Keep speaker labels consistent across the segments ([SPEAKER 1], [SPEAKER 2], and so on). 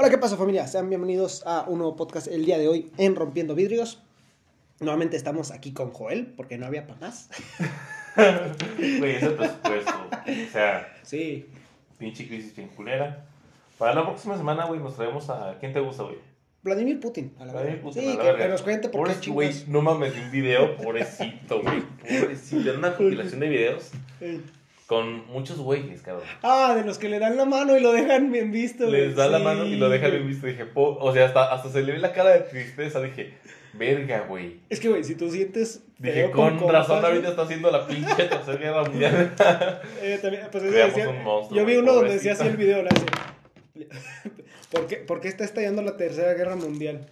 [SPEAKER 1] Hola, ¿qué pasa familia? Sean bienvenidos a un nuevo podcast el día de hoy en Rompiendo Vidrios. Nuevamente estamos aquí con Joel, porque no había para más.
[SPEAKER 2] Güey, ese presupuesto. O sea,
[SPEAKER 1] Sí.
[SPEAKER 2] pinche crisis bien culera. Para la próxima semana, güey, nos traemos a. ¿Quién te gusta, güey?
[SPEAKER 1] Vladimir Putin, a la
[SPEAKER 2] Vladimir
[SPEAKER 1] verdad.
[SPEAKER 2] Putin,
[SPEAKER 1] Sí,
[SPEAKER 2] a la
[SPEAKER 1] que,
[SPEAKER 2] verga.
[SPEAKER 1] que nos cuente por qué
[SPEAKER 2] Pobrecito, güey,
[SPEAKER 1] chingas.
[SPEAKER 2] no mames, un video, pobrecito, güey. Pobrecito. Era una compilación de videos
[SPEAKER 1] Sí.
[SPEAKER 2] Con muchos güeyes, cabrón.
[SPEAKER 1] Ah, de los que le dan la mano y lo dejan bien visto. güey.
[SPEAKER 2] Les da la mano y lo dejan bien visto. Dije, po- o sea, hasta, hasta se le ve la cara de tristeza. Dije, verga, güey.
[SPEAKER 1] Es que, güey, si tú sientes.
[SPEAKER 2] Dije, con
[SPEAKER 1] compas,
[SPEAKER 2] razón ahorita está haciendo la pinche tercera guerra mundial.
[SPEAKER 1] eh, también, pues eso decía-
[SPEAKER 2] un monstruo,
[SPEAKER 1] Yo vi uno donde decía así el video, decía, ¿Por qué, ¿Por qué está estallando la tercera guerra mundial?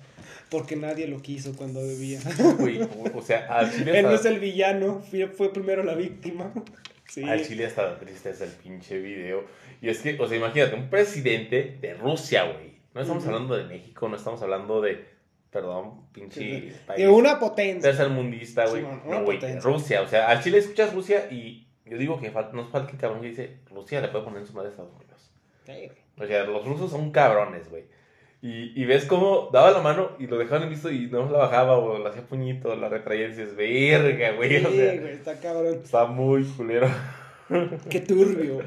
[SPEAKER 1] Porque nadie lo quiso cuando debía.
[SPEAKER 2] Güey, o sea, chile
[SPEAKER 1] Él no es el villano, fue, fue primero la víctima. Sí.
[SPEAKER 2] al chile hasta tristeza el pinche video. Y es que, o sea, imagínate, un presidente de Rusia, güey. No estamos hablando de México, no estamos hablando de, perdón, pinche
[SPEAKER 1] De
[SPEAKER 2] país.
[SPEAKER 1] una potencia.
[SPEAKER 2] tercermundista, güey.
[SPEAKER 1] Sí,
[SPEAKER 2] no, güey. Rusia. O sea, al chile escuchas Rusia y yo digo que fal- nos falta el cabrón que dice, Rusia le puede poner en su madre a Estados Unidos.
[SPEAKER 1] Sí.
[SPEAKER 2] O sea, los rusos son cabrones, güey. Y, y ves cómo daba la mano y lo dejaban en visto y no la bajaba o la hacía puñito, la retraía y dices, verga, güey. o
[SPEAKER 1] Sí,
[SPEAKER 2] sea,
[SPEAKER 1] güey, está cabrón.
[SPEAKER 2] está muy culero.
[SPEAKER 1] Qué turbio.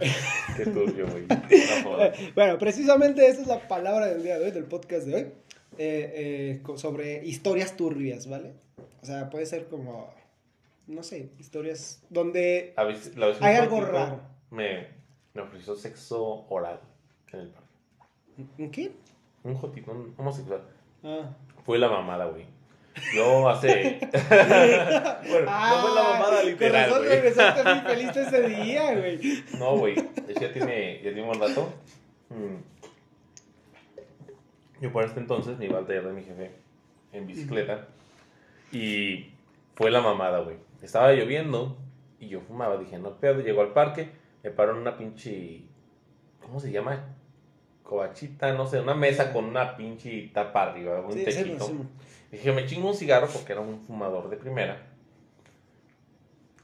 [SPEAKER 2] Qué turbio, güey.
[SPEAKER 1] Bueno, precisamente esa es la palabra del día de hoy, del podcast de hoy. eh, eh, sobre historias turbias, ¿vale? O sea, puede ser como, no sé, historias donde
[SPEAKER 2] A veces- la vez un
[SPEAKER 1] Hay algo raro.
[SPEAKER 2] Me, me ofreció sexo oral en el parque.
[SPEAKER 1] ¿En qué?
[SPEAKER 2] Un jotito, un homosexual.
[SPEAKER 1] Ah.
[SPEAKER 2] Fue la mamada, güey. Yo hace. bueno, no fue la mamada literal,
[SPEAKER 1] Con razón
[SPEAKER 2] güey.
[SPEAKER 1] regresaste muy feliz ese día, güey.
[SPEAKER 2] No, güey. Ya tiene, ya tiene un rato. Mm. Yo por este entonces me iba al taller de mi jefe en bicicleta. Y fue la mamada, güey. Estaba lloviendo y yo fumaba. Dije, no pedo. Llegó al parque, me paró en una pinche. ¿Cómo se llama? Covachita, no sé, una mesa con una pinche tapa arriba, un
[SPEAKER 1] Sí, sí,
[SPEAKER 2] techito.
[SPEAKER 1] sí.
[SPEAKER 2] Dije, me chingo un cigarro porque era un fumador de primera.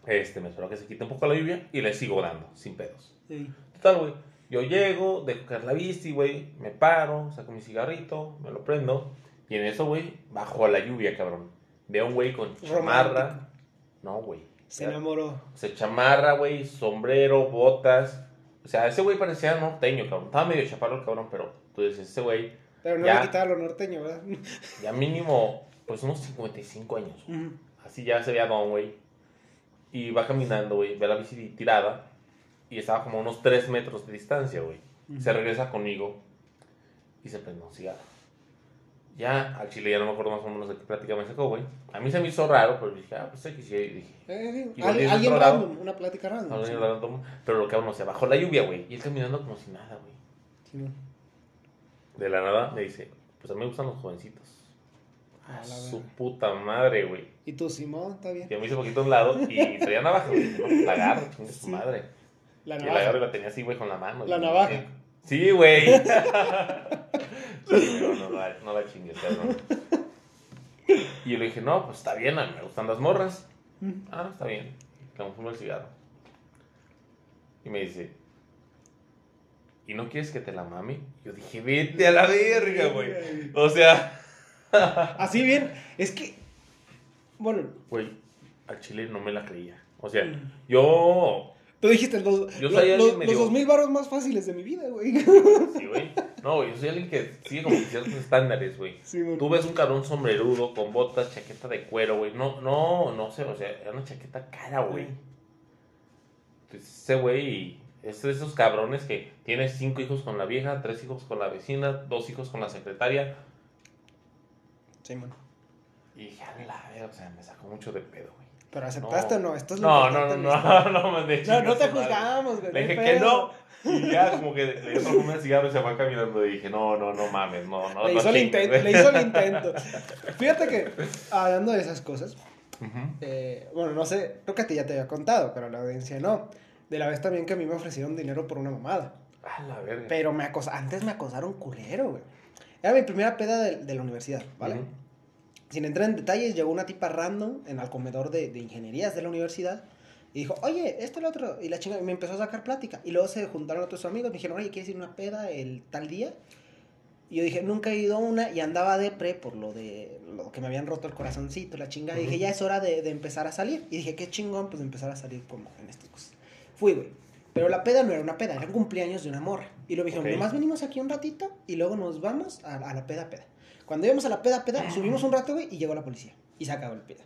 [SPEAKER 2] Este, me espero que se quite un poco la lluvia y le sigo dando, sin pedos.
[SPEAKER 1] Sí.
[SPEAKER 2] Total, güey. Yo llego, dejo caer la bici, güey. Me paro, saco mi cigarrito, me lo prendo. Y en eso, güey, bajo la lluvia, cabrón. Veo a un güey con chamarra. No, güey.
[SPEAKER 1] Se enamoró.
[SPEAKER 2] O sea, chamarra, güey, sombrero, botas. O sea, ese güey parecía norteño, cabrón. Estaba medio chaparro el cabrón, pero tú dices, ese güey,
[SPEAKER 1] Pero no
[SPEAKER 2] Ya.
[SPEAKER 1] le quitaba lo norteño, ¿verdad?
[SPEAKER 2] ya mínimo, pues unos 55 años.
[SPEAKER 1] Ujú.
[SPEAKER 2] Así ya se veía don, güey. Y va caminando, güey. Ve la bici tirada. Y estaba como a unos 3 metros de distancia, güey. Se regresa conmigo. Y se prende un cigarro. Ya, al chile ya no me acuerdo más o menos de qué plática me sacó, güey. A mí se me hizo raro, pero dije, ah, pues aquí sí. Y dije,
[SPEAKER 1] Eh, sí. Al- alguien
[SPEAKER 2] lado.
[SPEAKER 1] random, una plática random.
[SPEAKER 2] "Ah,
[SPEAKER 1] sí.
[SPEAKER 2] no". pero lo que aún no se bajó la lluvia, güey. Y él caminando como si nada, güey.
[SPEAKER 1] Sí, no.
[SPEAKER 2] De la nada me dice, pues a mí me gustan los jovencitos.
[SPEAKER 1] A la
[SPEAKER 2] Su puta madre, güey.
[SPEAKER 1] Y tú, Simón, está bien.
[SPEAKER 2] Yo me hice poquito a un lado y traía navaja, güey. No, la agarro, chingue su
[SPEAKER 1] Sí.
[SPEAKER 2] madre.
[SPEAKER 1] La
[SPEAKER 2] Y la agarro y
[SPEAKER 1] navaja.
[SPEAKER 2] la tenía así, güey, con la mano.
[SPEAKER 1] La
[SPEAKER 2] Y-
[SPEAKER 1] navaja.
[SPEAKER 2] Sí, güey. no, la- no la chingues, cabrón. Y yo le dije, no, pues está bien, a mí me gustan las morras. Ah, está bien. Le fumo el cigarro. Y me dice, ¿y no quieres que te la mame? Yo dije, vete a la verga, güey. O sea,
[SPEAKER 1] Así bien, es que, bueno,
[SPEAKER 2] güey, al chile no me la creía. O sea,
[SPEAKER 1] Mm.
[SPEAKER 2] yo
[SPEAKER 1] tú dijiste los,
[SPEAKER 2] Yo
[SPEAKER 1] los, los, los dos mil baros más fáciles de mi vida, güey.
[SPEAKER 2] Sí, güey. No, güey, yo soy alguien que sigue como ciertos estándares, güey.
[SPEAKER 1] Sí.
[SPEAKER 2] Tú ves un cabrón sombrerudo con botas, chaqueta de cuero, güey. No, no, no sé, o sea, era una chaqueta cara, güey. Entonces, ese güey es de esos cabrones que tiene cinco hijos con la vieja, tres hijos con la vecina, dos hijos con la secretaria.
[SPEAKER 1] Sí, man.
[SPEAKER 2] Y dije, a la o sea, me sacó mucho de pedo, güey.
[SPEAKER 1] Pero aceptaste
[SPEAKER 2] No.
[SPEAKER 1] o no, esto es lo
[SPEAKER 2] No, no, no, no, no, man, de
[SPEAKER 1] No, no te juzgamos, güey.
[SPEAKER 2] Le
[SPEAKER 1] no
[SPEAKER 2] dije que no. Y ya como que le dio el cigarro y se fue caminando. Y dije, no, no, no mames, no, no.
[SPEAKER 1] Le
[SPEAKER 2] no
[SPEAKER 1] hizo el intento, le hizo el intento. Fíjate que, hablando de esas cosas,
[SPEAKER 2] Ujú.
[SPEAKER 1] eh, bueno, no sé, creo que a ti ya te había contado, pero a la audiencia no. De la vez también que a mí me ofrecieron dinero por una mamada.
[SPEAKER 2] A la verga.
[SPEAKER 1] Pero me acos antes me acosaron culero, güey. Era mi primera peda de, de la universidad, ¿vale?
[SPEAKER 2] Ujú.
[SPEAKER 1] Sin entrar en detalles, llegó una tipa random en el comedor de, de ingenierías de la universidad y dijo, oye, esto, lo otro. Y la chinga y me empezó a sacar plática. Y luego se juntaron otros amigos, me dijeron, oye, ¿quieres ir a una peda el tal día? Y yo dije, nunca he ido a una y andaba depre por lo de lo que me habían roto el corazoncito, la chingada. Y dije, ya es hora de, de empezar a salir. Y dije, qué chingón, pues de empezar a salir como en estas cosas. Fui, güey. Pero la peda no era una peda, era un cumpleaños de una morra. Y lo dijeron,
[SPEAKER 2] Ok.
[SPEAKER 1] nomás venimos aquí un ratito y luego nos vamos a, a la peda, peda. Cuando íbamos a la peda, peda, subimos un rato, güey, y llegó la policía. Y se acabó el peda.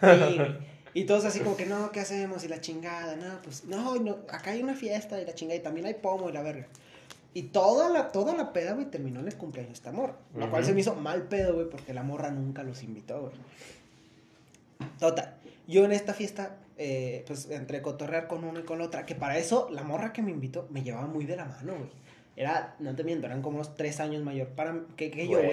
[SPEAKER 1] Y, todos así como que, no, ¿qué hacemos? Y la chingada, no, pues, no, no, acá hay una fiesta y la chingada, y también hay pomo y la verga. Y toda la, toda la peda, güey, terminó en el cumpleaños de esta morra. Lo cual
[SPEAKER 2] Ujú.
[SPEAKER 1] se me hizo mal pedo, güey, porque la morra nunca los invitó, güey. Total. Yo en esta fiesta, eh, pues, entre cotorrear con uno y con la otra, que para eso la morra que me invitó me llevaba muy de la mano, güey. Era, no te miento, eran como unos tres años mayor para que, que yo, güey.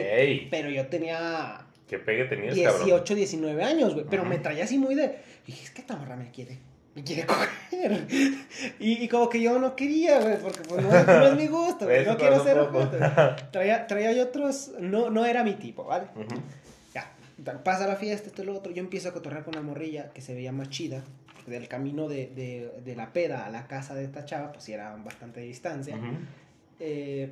[SPEAKER 1] Pero yo tenía
[SPEAKER 2] qué pegue tenías, cabrón.
[SPEAKER 1] 18, 19 años, güey. Pero me traía así muy de. Dije, es que esta morra me quiere. Me quiere coger. Y, y como que yo no quería, güey, porque pues, no, es- no es mi gusto, güey. No quiero ser. Traía, traía yo otros. No, no era mi tipo, ¿vale? Ya. Pasa la fiesta, esto y lo otro. Yo empiezo a cotorrear con una morrilla que se veía más chida. Del camino de, de, de la peda a la casa de esta chava, pues sí era bastante distancia
[SPEAKER 2] Ujú.
[SPEAKER 1] Eh,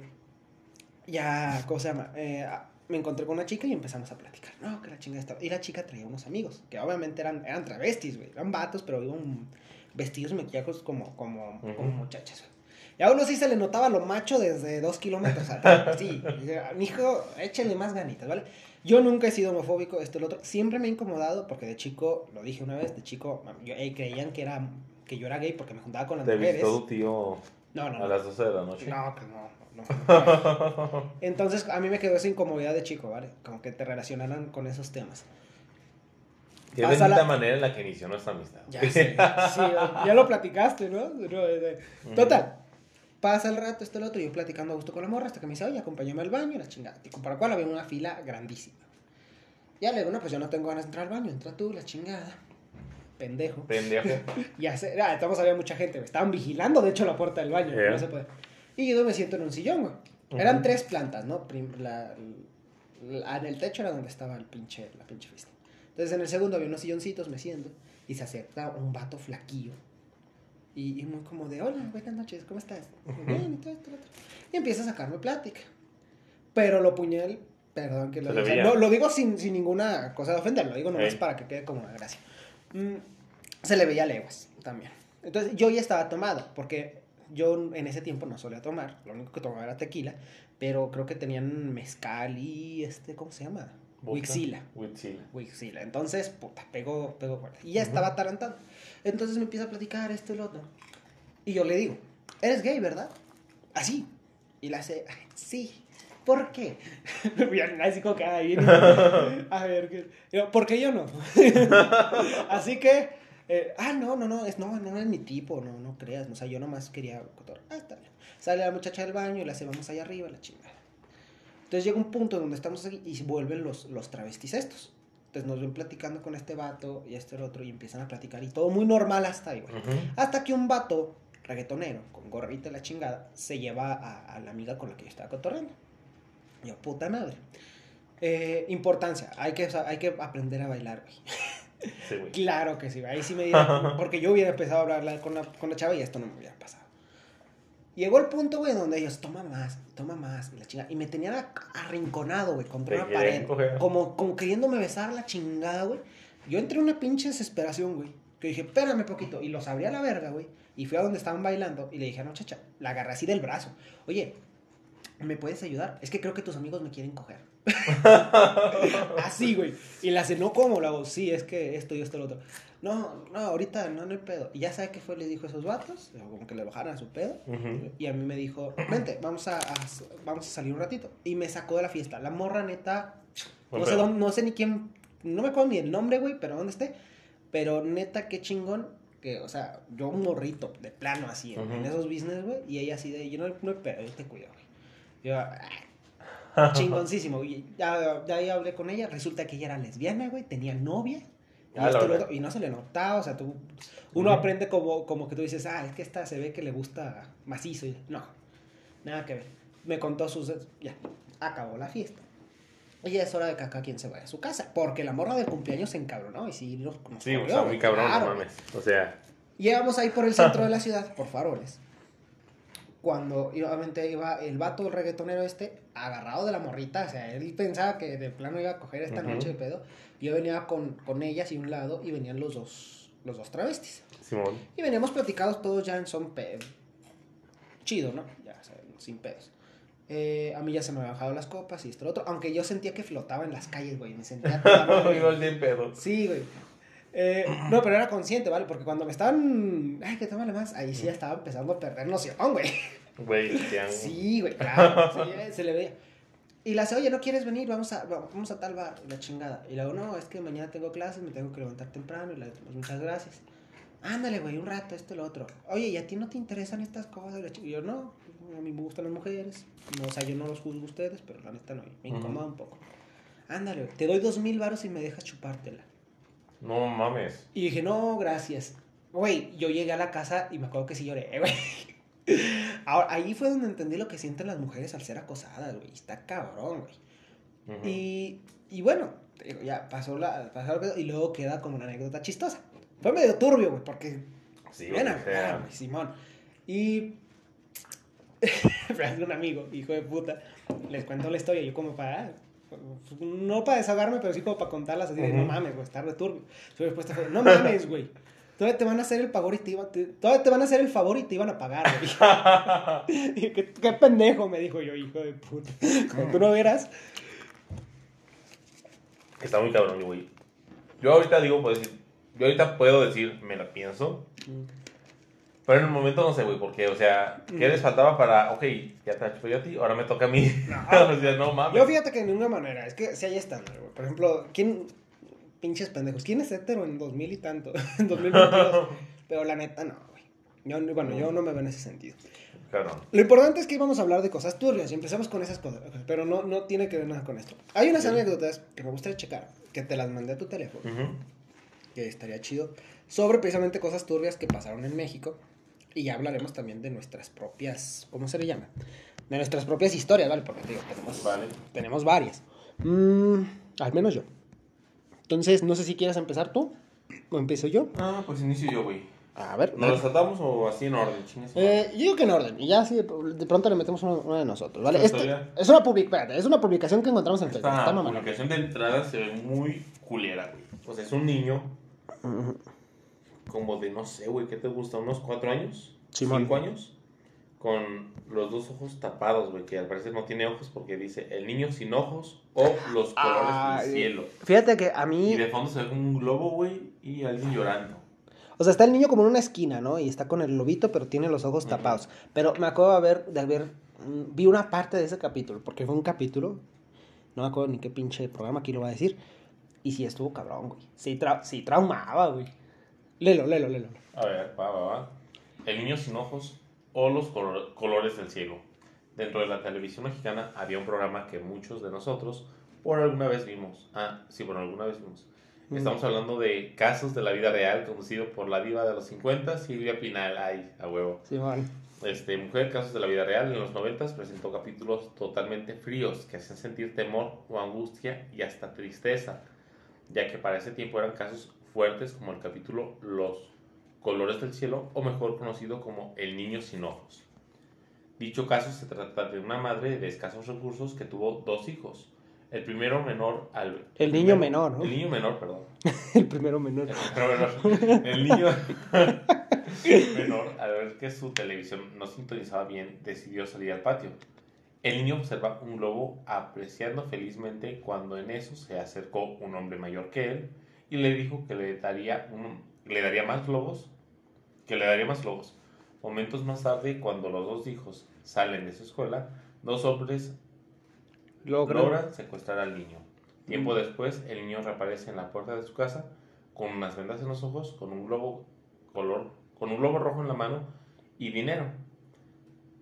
[SPEAKER 1] ya, ¿cómo se llama? Eh, a- me encontré con una chica y empezamos a platicar. No, que la chinga estaba. Y la chica traía unos amigos, que obviamente eran, eran travestis, güey. Eran vatos, pero iban vestidos maquillajos como, como, como muchachas, güey. Y a uno sí se le notaba lo macho desde dos kilómetros atrás. Sí, mi hijo, échenle más ganitas, ¿vale? Yo nunca he sido homofóbico, esto y lo otro. Siempre me ha incomodado porque de chico, lo dije una vez, de chico, yo, creían que, era, que yo era gay porque me juntaba con las
[SPEAKER 2] Te
[SPEAKER 1] mujeres.
[SPEAKER 2] tu tío
[SPEAKER 1] No, no,
[SPEAKER 2] a
[SPEAKER 1] no.
[SPEAKER 2] las 12 de la noche.
[SPEAKER 1] No, pues no, no. Entonces a mí me quedó esa incomodidad de chico, ¿vale? Como que te relacionaran con esos temas.
[SPEAKER 2] Qué
[SPEAKER 1] Pasa
[SPEAKER 2] bendita
[SPEAKER 1] la-
[SPEAKER 2] manera en la que inició nuestra amistad.
[SPEAKER 1] Ya sé, sí, ya lo platicaste, ¿no? Eh. Total. Pasa el rato, esto, el otro, yo platicando a gusto con la morra, hasta que me dice, oye, acompáñame al baño, la chingada. Y para cual había una fila grandísima. Ya le digo, no, pues yo no tengo ganas de entrar al baño, entra tú, la chingada. Pendejo.
[SPEAKER 2] Pendejo.
[SPEAKER 1] Ya sé, ah, estamos había mucha gente, me estaban vigilando, de hecho, la puerta del baño,
[SPEAKER 2] Yeah.
[SPEAKER 1] no se puede. Y yo me siento en un sillón, güey. Eran tres plantas, ¿no? Prim- la- la- en el techo era donde estaba el pinche, la pinche fiesta. Entonces en el segundo había unos silloncitos, me siento, y se acerca un vato flaquillo. Y, y muy como de, hola, buenas noches, ¿cómo estás?
[SPEAKER 2] Ujú.
[SPEAKER 1] Bien, y todo esto, otro. Y empieza a sacarme plática. Pero lo puñal, perdón que lo no, lo digo sin, sin ninguna cosa de ofender, lo digo nomás
[SPEAKER 2] Ey.
[SPEAKER 1] para que quede como una gracia. Se le veía leguas también. Entonces yo ya estaba tomado, porque yo en ese tiempo no solía tomar, lo único que tomaba era tequila, pero creo que tenían mezcal y este, ¿cómo se llama? Wixila. Wixila. Entonces, puta, pegó, pegó fuerte. Y ya estaba atarantado. Entonces me empieza a platicar esto y lo otro. Y yo le digo, eres gay, ¿verdad? Así. Y la hace, "Ay, sí. ¿Por qué? Así como que, "Ay, bien". A ver, ¿por qué yo no? Así que, eh, ah, no, no, no, es, no, no es mi tipo, no, no creas. O sea, yo nomás quería cotorrear. Ah, está bien. Sale la muchacha del baño y la hace, vamos allá arriba, la chingada. Entonces llega un punto donde estamos aquí y vuelven los, los travestis estos. Entonces nos ven platicando con este vato y este el otro y empiezan a platicar y todo muy normal hasta ahí, güey.
[SPEAKER 2] Ujú.
[SPEAKER 1] Hasta que un vato reggaetonero con gorrita y la chingada se lleva a, a la amiga con la que yo estaba cotorreando. Yo, puta madre. Eh, importancia, hay que, hay que aprender a bailar, güey.
[SPEAKER 2] Sí, güey.
[SPEAKER 1] Claro que sí, ahí sí me dieron, porque yo hubiera empezado a hablar con la, con la chava y esto no me hubiera pasado. Llegó el punto, güey, donde ellos, toma más, toma más, la chingada. Y me tenían arrinconado, güey, contra una pared.
[SPEAKER 2] coger.
[SPEAKER 1] Como, como queriéndome besar la chingada, güey. Yo entré en una pinche desesperación, güey. Que dije, espérame poquito. Y los abrí a la verga, güey. Y fui a donde estaban bailando y le dije a la muchacha, la agarré así del brazo. Oye, ¿me puedes ayudar? Es que creo que tus amigos me quieren coger. así, güey. Y la hace, no, ¿cómo? Lo hago, sí, es que esto y esto y lo otro. No, no, ahorita no, no hay pedo. Y ya sabe qué fue, le dijo a esos vatos, como que le bajaran a su pedo.
[SPEAKER 2] Ujú.
[SPEAKER 1] Y a mí me dijo, vente, vamos a, a- vamos a salir un ratito. Y me sacó de la fiesta. La morra neta, no sé, dónde- no sé ni quién, no me acuerdo ni el nombre, güey, pero dónde esté. Pero neta, qué chingón. Que, o sea, yo un morrito, de plano así, en, esos business, güey. Y ella así de, yo no, no hay pedo, yo te cuido, güey. Yo, ah, chingoncísimo. Y ya, ya hablé con ella. Resulta que ella era lesbiana, güey, tenía novia. Y,
[SPEAKER 2] Ah, la
[SPEAKER 1] esto y otro, no se le notaba, o sea, tú, uno aprende como, como que tú dices, ah, es que esta se ve que le gusta macizo. Y, no, nada que ver. Me contó sus... Ya, acabó la fiesta. Y ya es hora de que acá quien se vaya a su casa. Porque la morra del cumpleaños se encabronó y sí nos,
[SPEAKER 2] Sí, o sea, muy cabrón,
[SPEAKER 1] claro.
[SPEAKER 2] no mames. O sea,
[SPEAKER 1] Llegamos ahí por el centro de la ciudad, por faroles. Cuando obviamente iba el vato, el reggaetonero este, agarrado de la morrita, o sea, él pensaba que de plano iba a coger esta noche de pedo. Yo venía con, con ellas y un lado y venían los dos, los dos travestis.
[SPEAKER 2] Simón.
[SPEAKER 1] Y veníamos platicados todos ya en son pedo. Chido, ¿no? Ya, o sea, sin pedos. Eh, a mí ya se me habían bajado las copas y esto lo otro. Aunque yo sentía que flotaba en las calles, güey. Me sentía.
[SPEAKER 2] Igual de pedo.
[SPEAKER 1] Sí, güey. Eh, no, pero era consciente, ¿vale? Porque cuando me estaban. Ay, que tómale más. Ahí sí ya estaba empezando a perder noción, güey.
[SPEAKER 2] Güey,
[SPEAKER 1] Sí, güey, claro. Se le veía. Y la hace, oye, ¿no quieres venir? Vamos a, vamos a tal bar. Y la chingada. Y luego, no, es que mañana tengo clases, me tengo que levantar temprano. Y la, pues, muchas gracias. Ándale, güey, un rato, esto, lo otro. Oye, ¿y a ti no te interesan estas cosas? Y Y yo, no, a mí me gustan las mujeres. No, o sea, yo no los juzgo a ustedes, pero la neta no, me incomoda un poco. Ándale, güey, te doy dos mil varos y me dejas chupártela.
[SPEAKER 2] No mames.
[SPEAKER 1] Y dije, no, gracias. Güey, yo llegué a la casa y me acuerdo que sí lloré, güey. Ahora, ahí fue donde entendí lo que sienten las mujeres al ser acosadas, güey. Está cabrón, güey. Y, y bueno, ya pasó la, pasó que- y luego queda como una anécdota chistosa. Fue medio turbio, güey, porque
[SPEAKER 2] Sí,
[SPEAKER 1] güey, Simón. Y. Un amigo, hijo de puta. Les cuento la historia. Yo, como para. No para desahogarme, pero sí como para contarlas. Así de, no mames, güey, está returbio. Su respuesta fue: No mames, güey. Todavía te van a hacer el favor y te iban. todavía te van a hacer el favor y te iban a pagar, güey. Y, ¿Qué, qué pendejo, me dijo yo, hijo de puta. Como tú no verás.
[SPEAKER 2] Está muy cabrón, güey. Yo ahorita digo, puedo decir, yo ahorita puedo decir, me la pienso. Pero en el momento no sé, güey, porque, o sea, ¿qué
[SPEAKER 1] Mm.
[SPEAKER 2] les faltaba para, ok, ya te chupé yo a ti, ahora me toca a mí? o sea, no mames.
[SPEAKER 1] Yo fíjate que de ninguna manera, es que si hay estándar, güey. Por ejemplo, ¿quién, pinches pendejos, quién es hetero en 2000 y tanto? en 2022. Pero la neta, no, güey. Yo, bueno, yo no me veo en ese sentido.
[SPEAKER 2] Cabrón.
[SPEAKER 1] Lo importante es que íbamos a hablar de cosas turbias y empezamos con esas cosas, pero no, no tiene que ver nada con esto. Hay unas
[SPEAKER 2] Sí.
[SPEAKER 1] anécdotas que me gustaría checar, que te las mandé a tu teléfono,
[SPEAKER 2] Ujú.
[SPEAKER 1] que estaría chido, sobre precisamente cosas turbias que pasaron en México. Y ya hablaremos también de nuestras propias, ¿cómo se le llama? De nuestras propias historias, ¿vale? Porque digo, tenemos,
[SPEAKER 2] Vale.
[SPEAKER 1] tenemos varias. Mm, al menos yo. Entonces, no sé si quieres empezar tú o empiezo yo.
[SPEAKER 2] Ah, pues inicio yo, güey.
[SPEAKER 1] A ver.
[SPEAKER 2] ¿Nos lo tratamos o así en orden, chingas?
[SPEAKER 1] Eh, yo digo que en orden, y ya así de, pronto le metemos una, una de nosotros, ¿vale?
[SPEAKER 2] ¿Una
[SPEAKER 1] Este- es, una public- espérate, es una publicación que encontramos en Facebook.
[SPEAKER 2] Esta publicación de entrada se ve muy culera, güey. O sea, es un niño como de, no sé, güey, ¿qué te gusta? ¿Unos cuatro años?
[SPEAKER 1] Simón.
[SPEAKER 2] ¿Cinco años? Con los dos ojos tapados, güey, que al parecer no tiene ojos porque dice el niño sin ojos o los colores
[SPEAKER 1] Ah,
[SPEAKER 2] del cielo.
[SPEAKER 1] Fíjate que a mí,
[SPEAKER 2] Y de fondo se ve como un globo, güey, y alguien llorando.
[SPEAKER 1] o sea, está el niño como en una esquina, ¿no? Y está con el lobito, pero tiene los ojos tapados. Pero me acuerdo de haber, de haber, mm, vi una parte de ese capítulo, porque fue un capítulo, no me acuerdo ni qué pinche programa aquí lo va a decir, y sí estuvo cabrón, güey. Sí, tra- sí traumaba, güey. Lelo, lelo, lelo.
[SPEAKER 2] A ver, va, va, va. El niño sin ojos o los color- colores del cielo. Dentro de la televisión mexicana había un programa que muchos de nosotros por alguna vez vimos. Ah, sí, por alguna vez vimos. Estamos hablando de casos de la vida real conducido por la diva de los 50, Silvia Pinal. Ay, a huevo.
[SPEAKER 1] Sí, man.
[SPEAKER 2] Este, Mujer, casos de la vida real, en los 90 presentó capítulos totalmente fríos que hacían sentir temor o angustia y hasta tristeza, ya que para ese tiempo eran casos fuertes como el capítulo Los colores del cielo o mejor conocido como El niño sin ojos. Dicho caso se trata de una madre de escasos recursos que tuvo dos hijos. El primero menor al...
[SPEAKER 1] El niño menor, ¿no?
[SPEAKER 2] El niño menor, perdón.
[SPEAKER 1] El primero menor.
[SPEAKER 2] El primero menor. El niño menor, al ver que su televisión no sintonizaba bien, decidió salir al patio. El niño observa un globo apreciando felizmente cuando en eso se acercó un hombre mayor que él y le dijo que le daría, un- le daría más globos, que le daría más globos. Momentos más tarde, cuando los dos hijos salen de su escuela, dos hombres
[SPEAKER 1] Logran-
[SPEAKER 2] logran secuestrar al niño. Tiempo después, el niño reaparece en la puerta de su casa con unas vendas en los ojos, con un globo color, con un globo rojo en la mano y dinero.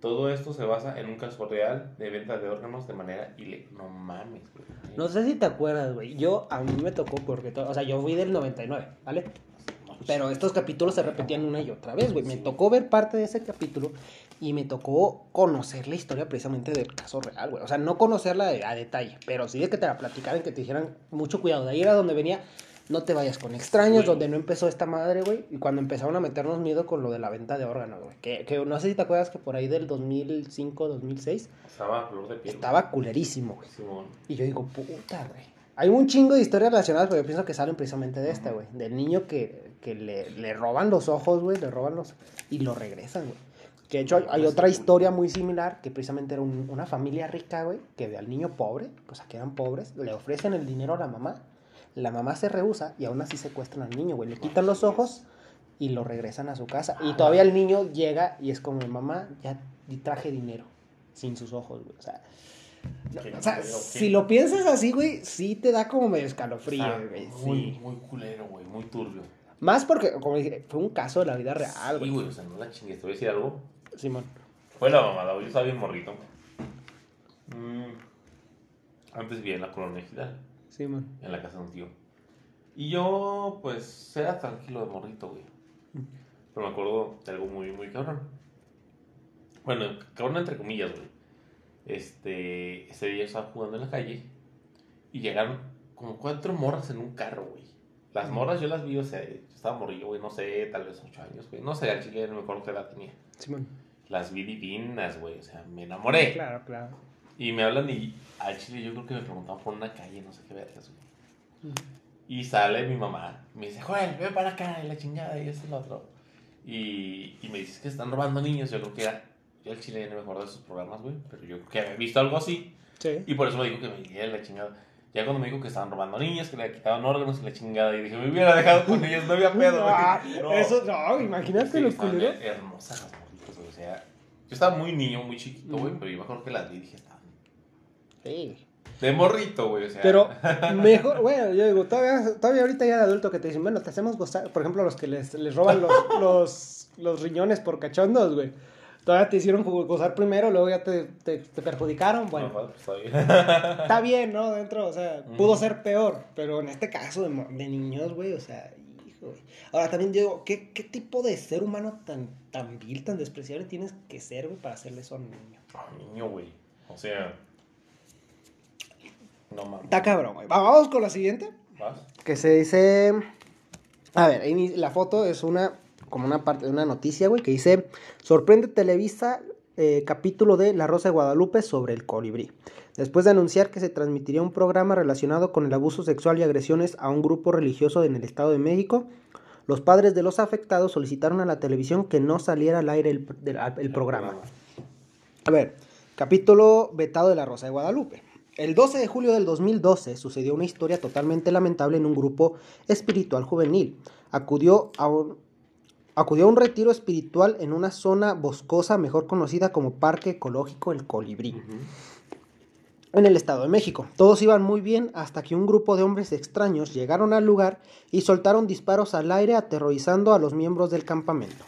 [SPEAKER 2] Todo esto se basa en un caso real de venta de órganos de manera ilegal. No mames, güey.
[SPEAKER 1] No sé si te acuerdas, güey. Yo, a mí me tocó porque, o sea, yo fui del 99, ¿vale? Pero estos capítulos se repetían una y otra vez, güey. Me tocó ver parte de ese capítulo y me tocó conocer la historia precisamente del caso real, güey. O sea, no conocerla a detalle, pero sí de que te la platicaran, que te dijeran mucho cuidado. De ahí era donde venía no te vayas con extraños, donde no empezó esta madre, güey. Y cuando empezaron a meternos miedo con lo de la venta de órganos, güey. Que, que no sé si te acuerdas que por ahí del 2005, 2006,
[SPEAKER 2] Estaba a flor de piel.
[SPEAKER 1] estaba culerísimo, güey. Y yo digo, puta, güey. Hay un chingo de historias relacionadas, pero yo pienso que salen precisamente de esta, güey. Del niño que, que le, le roban los ojos, güey, le roban los... Y lo regresan, güey. Que de hecho hay, hay otra historia muy similar, que precisamente era un- una familia rica, güey, que ve al niño pobre, o sea, que eran pobres, le ofrecen el dinero a la mamá, la mamá se rehúsa y aún así secuestran al niño, güey. Le quitan los ojos y lo regresan a su casa. Y todavía el niño llega y es como, mamá, ya traje dinero, sin sus ojos, güey. O sea, no, o sea,
[SPEAKER 2] culero,
[SPEAKER 1] si lo piensas así, güey, sí te da como medio escalofrío, güey.
[SPEAKER 2] muy,
[SPEAKER 1] Sí.
[SPEAKER 2] muy culero, güey, muy turbio.
[SPEAKER 1] Más porque, como dije, fue un caso de la vida real,
[SPEAKER 2] Sí,
[SPEAKER 1] güey.
[SPEAKER 2] güey, o sea, no la chingues. Te voy a decir algo.
[SPEAKER 1] Simón.
[SPEAKER 2] Fue la mamada, güey. Yo estaba bien morrito. Mm, Antes vivía en la colonia Ejidal,
[SPEAKER 1] Simón.
[SPEAKER 2] en la casa de un tío. Y yo, pues, era tranquilo de morrito, güey. Pero me acuerdo de algo muy, muy cabrón. Bueno, cabrón entre comillas, güey. Este, ese día yo estaba jugando en la calle y llegaron como cuatro morras en un carro, güey. Las morras yo las vi, o sea, yo estaba morrillo, güey, no sé, tal vez ocho años, güey. No sé, al chile no me acuerdo qué edad tenía.
[SPEAKER 1] Simón.
[SPEAKER 2] Las vi divinas, güey, o sea, me enamoré.
[SPEAKER 1] Claro, claro.
[SPEAKER 2] Y me hablan y al chile yo creo que me preguntaban por una calle, no sé qué vergas, güey. Y sale mi mamá, me dice, Joel, ven para acá, y la chingada, y esto y lo otro. Y, y me dice que están robando niños, yo creo que era, yo al chile no me acuerdo de esos programas, güey, pero yo creo que había visto algo así.
[SPEAKER 1] Sí.
[SPEAKER 2] Y por eso me dijo que me diera la chingada. Ya cuando me dijo que estaban robando niños, que le quitaban órganos y la chingada, y dije, me hubiera dejado con ellos, no había pedo, güey.
[SPEAKER 1] Ah,
[SPEAKER 2] No.
[SPEAKER 1] Eso, no, imagínate
[SPEAKER 2] Sí,
[SPEAKER 1] lo
[SPEAKER 2] estaban
[SPEAKER 1] culero.
[SPEAKER 2] her- hermosas las morritas, o sea, yo estaba muy niño, muy chiquito, güey, pero yo me acuerdo que las vi y dije, estaban
[SPEAKER 1] Sí.
[SPEAKER 2] de morrito, güey, o sea.
[SPEAKER 1] Pero mejor, bueno, yo digo, todavía, todavía ahorita ya de adulto que te dicen, bueno, te hacemos gozar, por ejemplo, los que les, les roban los, los, los riñones por cachondos, güey. Todavía te hicieron gozar primero, luego ya te, te, te perjudicaron, bueno.
[SPEAKER 2] No, pues, está bien.
[SPEAKER 1] Está bien, ¿no? Dentro, o sea, pudo ser peor, pero en este caso de, de niños, güey, o sea, hijo, güey. Ahora también digo, ¿qué, ¿qué tipo de ser humano tan, tan vil, tan despreciable tienes que ser, güey, para hacerle eso a un niño?
[SPEAKER 2] Ah, niño, güey. O sea. No mames.
[SPEAKER 1] Está cabrón, güey. Va- Vamos con la siguiente.
[SPEAKER 2] ¿Vas?
[SPEAKER 1] Que se dice. A ver, la foto es una. Como una parte de una noticia, güey, que dice. Sorprende Televisa. eh, capítulo de La Rosa de Guadalupe sobre el colibrí. Después de anunciar que se transmitiría un programa relacionado con el abuso sexual y agresiones a un grupo religioso en el Estado de México, los padres de los afectados solicitaron a la televisión que no saliera al aire el, del- el programa. A ver, capítulo vetado de La Rosa de Guadalupe. El 12 de julio del 2012 sucedió una historia totalmente lamentable en un grupo espiritual juvenil. Acudió a un, acudió a un retiro espiritual en una zona boscosa mejor conocida como Parque Ecológico El Colibrí en el Estado de México. Todos iban muy bien hasta que un grupo de hombres extraños llegaron al lugar y soltaron disparos al aire aterrorizando a los miembros del campamento.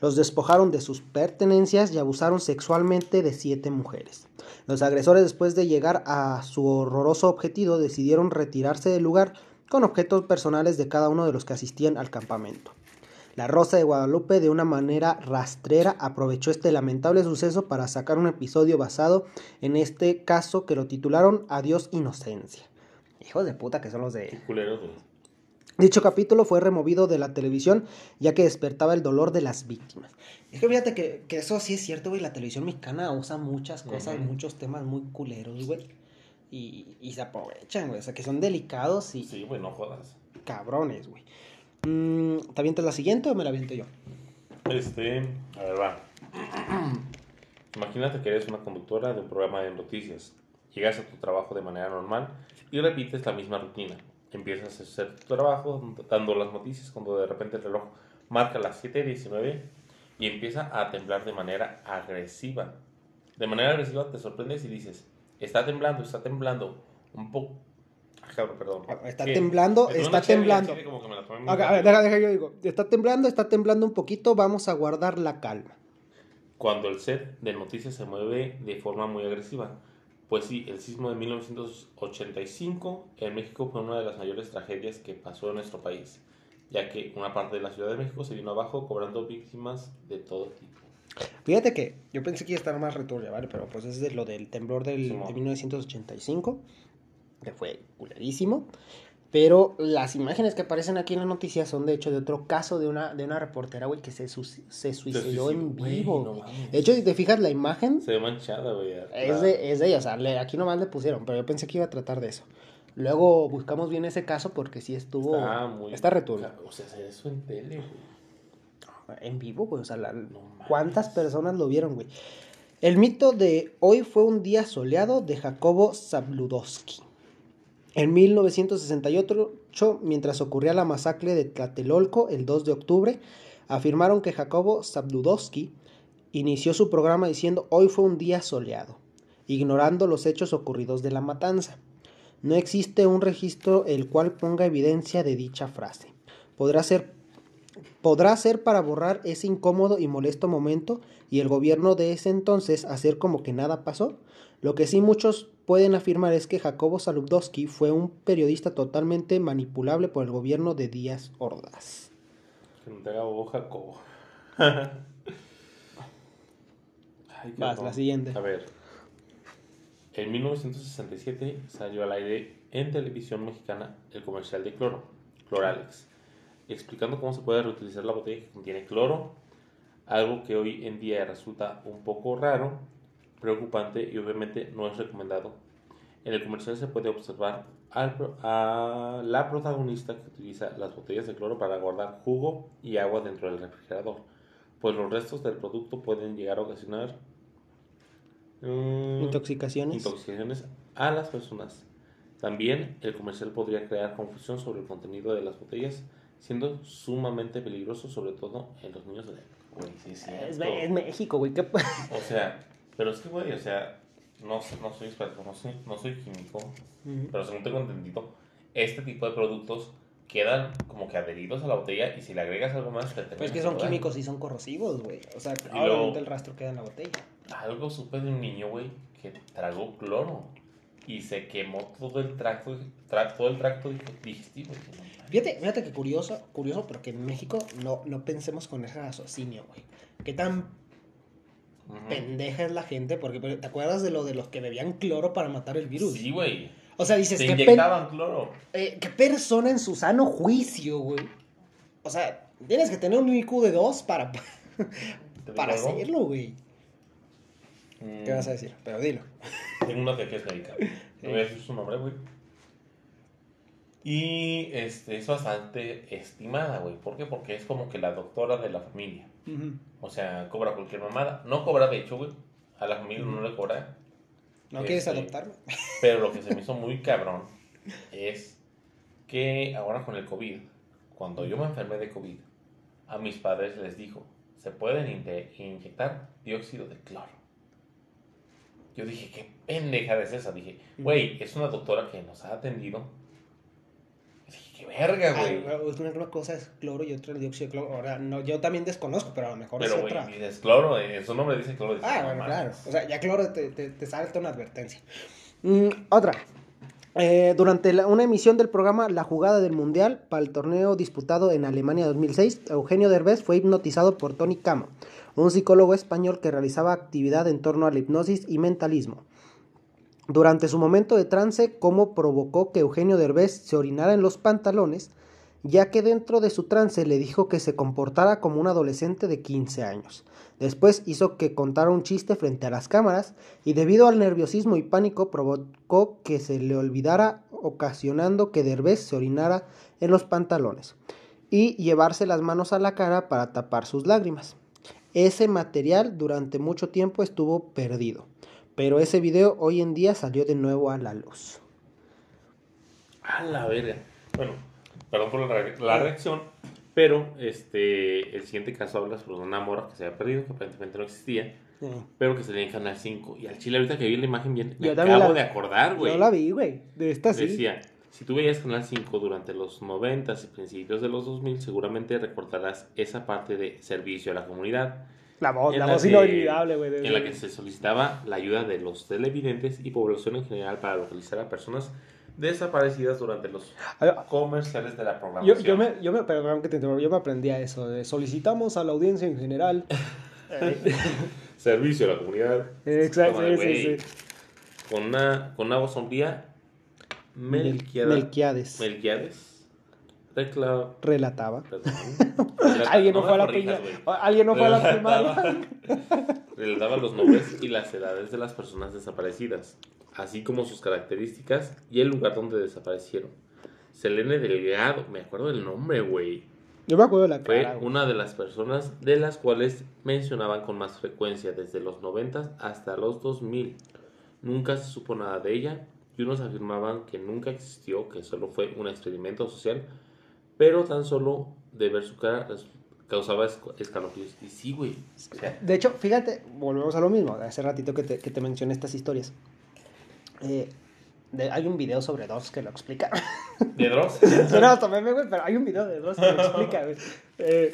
[SPEAKER 1] Los despojaron de sus pertenencias y abusaron sexualmente de siete mujeres. Los agresores después de llegar a su horroroso objetivo decidieron retirarse del lugar con objetos personales de cada uno de los que asistían al campamento. La Rosa de Guadalupe de una manera rastrera aprovechó este lamentable suceso para sacar un episodio basado en este caso que lo titularon Adiós Inocencia. Hijos de puta que son los de...
[SPEAKER 2] culeros.
[SPEAKER 1] Dicho capítulo fue removido de la televisión ya que despertaba el dolor de las víctimas. Es que fíjate que, que eso sí es cierto, güey. La televisión mexicana usa muchas cosas,
[SPEAKER 2] Ujú.
[SPEAKER 1] muchos temas muy culeros, güey. Y, y se aprovechan, güey. O sea, que son delicados y
[SPEAKER 2] Sí, güey, no jodas.
[SPEAKER 1] cabrones, güey. Mm, ¿Te avientas la siguiente o me la aviento yo?
[SPEAKER 2] Este. A ver, va. Imagínate que eres una conductora de un programa de noticias. Llegas a tu trabajo de manera normal y repites la misma rutina. Empiezas a hacer tu trabajo dando las noticias cuando de repente el reloj marca las 7.19 y empieza a temblar de manera agresiva. De manera agresiva te sorprendes y dices, está temblando, está temblando. Un poco... Ah, cabrón, perdón.
[SPEAKER 1] Está
[SPEAKER 2] ¿Qué?
[SPEAKER 1] temblando, está temblando. a ver, deja, deja, yo digo. Está temblando, está temblando un poquito. Vamos a guardar la calma.
[SPEAKER 2] cuando el set de noticias se mueve de forma muy agresiva. Pues sí, el sismo de 1985 en México fue una de las mayores tragedias que pasó en nuestro país, ya que una parte de la Ciudad de México se vino abajo cobrando víctimas de todo tipo.
[SPEAKER 1] Fíjate que yo pensé que iba a estar más returbia, ¿vale? Pero pues es de lo del temblor del,
[SPEAKER 2] Simón.
[SPEAKER 1] de 1985, que fue culerísimo. Pero las imágenes que aparecen aquí en la noticia son de hecho de otro caso de una, de una reportera, güey, que se, su- se suicidó en vivo.
[SPEAKER 2] no
[SPEAKER 1] de hecho, si te fijas la imagen,
[SPEAKER 2] Se ve manchada, güey.
[SPEAKER 1] es de, es de ella. O sea, le- aquí nomás le pusieron, pero yo pensé que iba a tratar de eso. Luego buscamos bien ese caso porque sí estuvo...
[SPEAKER 2] Está muy.
[SPEAKER 1] Está returbio.
[SPEAKER 2] O sea, hacer eso en tele, güey.
[SPEAKER 1] En vivo, güey. O sea, la-. ¿cuántas personas lo vieron, güey? El mito de hoy fue un día soleado de Jacobo Zabludowski. En 1968, mientras ocurría la masacre de Tlatelolco el 2 de octubre, afirmaron que Jacobo Zabludowski inició su programa diciendo hoy fue un día soleado, ignorando los hechos ocurridos de la matanza. No existe un registro el cual ponga evidencia de dicha frase. Podrá ser podrá ser para borrar ese incómodo y molesto momento y el gobierno de ese entonces hacer como que nada pasó. Lo que sí muchos pueden afirmar es que Jacobo Saludowski fue un periodista totalmente manipulable por el gobierno de Díaz Ordaz.
[SPEAKER 2] Que no te haga hoja, co. Ay,
[SPEAKER 1] Vas, la siguiente.
[SPEAKER 2] A ver. En 1967 salió al aire en televisión mexicana el comercial de cloro, Cloralex, explicando cómo se puede reutilizar la botella que contiene cloro, algo que hoy en día resulta un poco raro, preocupante y obviamente no es recomendado. En el comercial se puede observar a la protagonista que utiliza las botellas de cloro para guardar jugo y agua dentro del refrigerador, pues los restos del producto pueden llegar a ocasionar mm,
[SPEAKER 1] Intoxicaciones.
[SPEAKER 2] intoxicaciones a las personas. También el comercial podría crear confusión sobre el contenido de las botellas, siendo sumamente peligroso, sobre todo en los niños de la época. Güey, sí, es
[SPEAKER 1] México, güey. ¿qué
[SPEAKER 2] O sea, pero es que, güey, o sea, no, no soy experto, no soy, no soy químico,
[SPEAKER 1] Ujú.
[SPEAKER 2] pero según tengo entendido, este tipo de productos quedan como que adheridos a la botella y si le agregas algo más, te
[SPEAKER 1] Pues que son
[SPEAKER 2] daño.
[SPEAKER 1] químicos y son corrosivos, güey. O sea,
[SPEAKER 2] Y
[SPEAKER 1] obviamente el rastro queda en la botella.
[SPEAKER 2] Algo supe de un niño, güey, que tragó cloro y se quemó todo el tracto, tra- todo el tracto digestivo.
[SPEAKER 1] Fíjate, fíjate que curioso, curioso, pero que en México no, no pensemos con ese raciocinio, güey. Qué tan Pendeja es la gente, porque ¿te acuerdas de lo de los que bebían cloro para matar el virus?
[SPEAKER 2] Sí, güey.
[SPEAKER 1] O sea, dices,
[SPEAKER 2] Te
[SPEAKER 1] ¿qué, pen-
[SPEAKER 2] inyectaban cloro.
[SPEAKER 1] eh, qué persona en su sano juicio, güey? O sea, tienes que tener un IQ de dos para,
[SPEAKER 2] ¿Te
[SPEAKER 1] para hacerlo, güey.
[SPEAKER 2] Mm,
[SPEAKER 1] ¿Qué vas a decir? Pero dilo.
[SPEAKER 2] Tengo una que es médica. No voy a decir su nombre, güey. Y este, es bastante estimada, güey. ¿Por qué? Porque es como que la doctora de la familia. O sea, cobra cualquier mamada. No cobra, de hecho, güey. A la familia no le cobra.
[SPEAKER 1] ¿No quieres
[SPEAKER 2] Este,
[SPEAKER 1] adoptarme?
[SPEAKER 2] Pero lo que se me hizo muy cabrón es que ahora con el COVID, cuando yo me enfermé de COVID, a mis padres les dijo, se pueden inyectar dióxido de cloro. Yo dije, qué pendejada es esa. Dije, güey, es una doctora que nos ha atendido. Qué verga, güey.
[SPEAKER 1] una, cosa es cloro y otra es dióxido de cloro. Ahora, no, yo también desconozco, pero a lo mejor
[SPEAKER 2] Pero,
[SPEAKER 1] es
[SPEAKER 2] güey,
[SPEAKER 1] otra.
[SPEAKER 2] dices cloro, eh, su nombre dice cloro. dices,
[SPEAKER 1] Ah,
[SPEAKER 2] no
[SPEAKER 1] bueno, claro. O sea, ya cloro te, te, te salta una advertencia. Mm, otra. Eh, durante la- una emisión del programa La Jugada del Mundial para el torneo disputado en Alemania 2006, Eugenio Derbez fue hipnotizado por Tony Camo, un psicólogo español que realizaba actividad en torno a la hipnosis y mentalismo. Durante su momento de trance, Como provocó que Eugenio Derbez se orinara en los pantalones, ya que dentro de su trance le dijo que se comportara como un adolescente de 15 años. Después hizo que contara un chiste frente a las cámaras y debido al nerviosismo y pánico provocó que se le olvidara ocasionando que Derbez se orinara en los pantalones y llevarse las manos a la cara para tapar sus lágrimas. Ese material durante mucho tiempo estuvo perdido, pero ese video hoy en día salió de nuevo a la luz.
[SPEAKER 2] A la verga. Bueno, perdón por la, re- la reacción, pero este, el siguiente caso habla sobre una mora que se había perdido, que aparentemente no existía, pero que salía en Canal 5. Y al chile, ahorita que vi la imagen bien, me
[SPEAKER 1] Yo
[SPEAKER 2] acabo
[SPEAKER 1] la-
[SPEAKER 2] de acordar, güey.
[SPEAKER 1] Yo la vi, güey. De esta sí.
[SPEAKER 2] Decía, si tú veías Canal 5 durante los 90 y principios de los 2000, seguramente recordarás esa parte de servicio a la comunidad,
[SPEAKER 1] La voz, la voz inolvidable, güey.
[SPEAKER 2] en la que se solicitaba la ayuda de los televidentes y población en general para localizar a personas desaparecidas durante los comerciales de la programación.
[SPEAKER 1] yo me, yo me, perdón que te interrumpa, yo me aprendí a eso, de solicitamos a la audiencia en general. Eh,
[SPEAKER 2] Servicio a la comunidad.
[SPEAKER 1] Exacto, sí,
[SPEAKER 2] Con una, con una voz sombría, Melquiada-
[SPEAKER 1] Melquiades.
[SPEAKER 2] Melquiades. Recla-
[SPEAKER 1] Relataba. Alguien no, fue a la
[SPEAKER 2] corrijas, güey.
[SPEAKER 1] Alguien no fue a la primaria.
[SPEAKER 2] Relataba los nombres y las edades de las personas desaparecidas, así como sus características y el lugar donde desaparecieron. Selene Delgado, me acuerdo del nombre, güey.
[SPEAKER 1] Yo me acuerdo de la
[SPEAKER 2] Fue
[SPEAKER 1] cara. güey.
[SPEAKER 2] una de las personas de las cuales mencionaban con más frecuencia desde los 90 hasta los 2000. Nunca se supo nada de ella y unos afirmaban que nunca existió, que solo fue un experimento social, pero tan solo de ver su cara es- causaba escalofríos. Y sí, güey. O sea,
[SPEAKER 1] De hecho, fíjate, volvemos a lo mismo. Hace ratito que te, que te mencioné estas historias. Eh, de- hay un video sobre Dross que lo explica.
[SPEAKER 2] ¿De Dross?
[SPEAKER 1] Meme, güey, pero hay un video de Dross que lo explica, güey. Eh,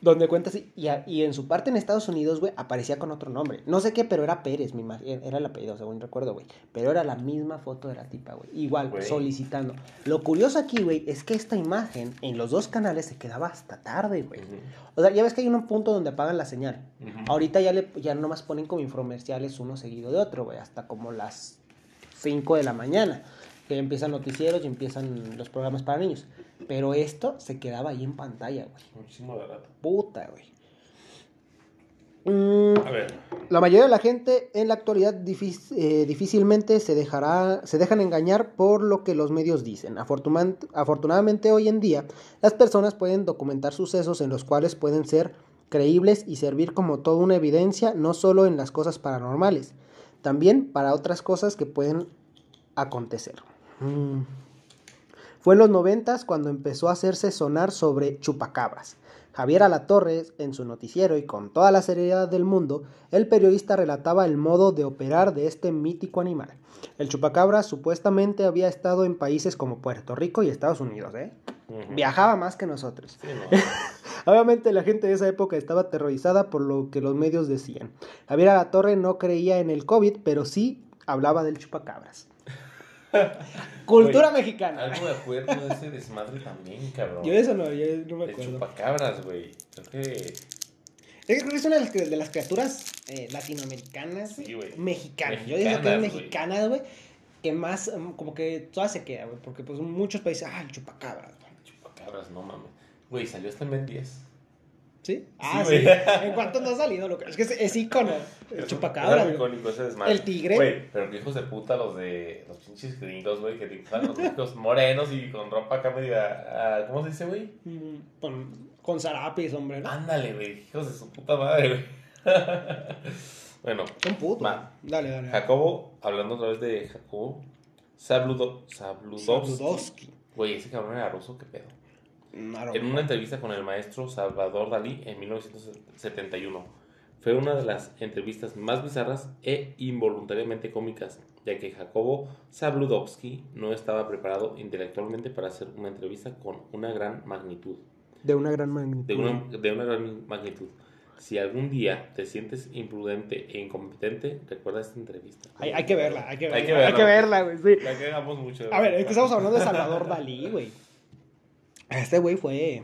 [SPEAKER 1] donde cuenta así. Y, a- y en su parte en Estados Unidos, güey, aparecía con otro nombre. No sé qué, pero era Pérez, mi ima- era el apellido, según recuerdo, güey. Pero era la misma foto de la tipa, güey. Igual, solicitando. Lo curioso aquí, güey, es que esta imagen en los dos canales se quedaba hasta tarde, güey. O sea, ya ves que hay un punto donde apagan la señal. Ahorita ya, le, ya nomás ponen como infomerciales uno seguido de otro, güey, hasta como las 5 de la mañana, que empiezan noticieros y empiezan los programas para niños. Pero esto se quedaba ahí en pantalla, güey.
[SPEAKER 2] Muchísimo de rato.
[SPEAKER 1] Puta, güey. Mm,
[SPEAKER 2] A ver.
[SPEAKER 1] la mayoría de la gente en la actualidad eh, difícilmente se dejará, se dejan engañar por lo que los medios dicen. Afortunadamente hoy en día las personas pueden documentar sucesos en los cuales pueden ser creíbles y servir como toda una evidencia no solo en las cosas paranormales, también para otras cosas que pueden acontecer. Mm. Fue en los noventas cuando empezó a hacerse sonar sobre chupacabras. Javier Alatorre, en su noticiero y con toda la seriedad del mundo, el periodista relataba el modo de operar de este mítico animal. El chupacabra supuestamente había estado en países como Puerto Rico y Estados Unidos, ¿eh? Viajaba más que nosotros.
[SPEAKER 2] Sí, no.
[SPEAKER 1] Obviamente la gente de esa época estaba aterrorizada por lo que los medios decían. Javier Alatorre no creía en el COVID, pero sí hablaba del chupacabras. Cultura mexicana.
[SPEAKER 2] Algo me acuerdo de ese desmadre también, cabrón.
[SPEAKER 1] Yo de eso no, yo no me
[SPEAKER 2] De
[SPEAKER 1] acuerdo.
[SPEAKER 2] chupacabras, güey. Creo que.
[SPEAKER 1] Es que es una de las, de las criaturas eh, latinoamericanas,
[SPEAKER 2] Sí, güey.
[SPEAKER 1] mexicanas. Yo digo que es
[SPEAKER 2] Mexicanas, güey.
[SPEAKER 1] mexicanas, que más, um, como que todas se queda, güey, porque pues muchos países, ah, el chupacabras, güey.
[SPEAKER 2] Chupacabras, no mames. Güey, salió este Ben 10.
[SPEAKER 1] ¿Sí? Ah, sí. ¿En cuánto no ha salido? Es que es, es ícono. El chupacabra,
[SPEAKER 2] icónico ese desmadre.
[SPEAKER 1] El tigre.
[SPEAKER 2] Güey, pero que hijos de puta los de los pinches gringos, güey, que dibujan los hijos morenos y con ropa acá media. ah, ¿Cómo se dice, güey?
[SPEAKER 1] Mm, Con, con zarapis, hombre, ¿no?
[SPEAKER 2] Ándale, güey, hijos de su puta madre, güey. bueno,
[SPEAKER 1] Son putos. Dale, dale.
[SPEAKER 2] Jacobo, hablando otra vez de Jacobo, Sabludo, Sabludovsky.
[SPEAKER 1] Sabludovsky.
[SPEAKER 2] Güey, ese cabrón era ruso, qué pedo.
[SPEAKER 1] Claro.
[SPEAKER 2] En una entrevista con el maestro Salvador Dalí en 1971. Fue una de las entrevistas más bizarras e involuntariamente cómicas, ya que Jacobo Zabludovsky no estaba preparado intelectualmente para hacer una entrevista con una gran magnitud.
[SPEAKER 1] De una gran magnitud.
[SPEAKER 2] De una, de una gran magnitud. Si algún día te sientes imprudente e incompetente, recuerda esta entrevista.
[SPEAKER 1] Hay, hay que verla, hay que verla.
[SPEAKER 2] Hay que verla.
[SPEAKER 1] güey, sí.
[SPEAKER 2] La que mucho.
[SPEAKER 1] A ver, es que estamos hablando de Salvador Dalí, güey. Este güey fue.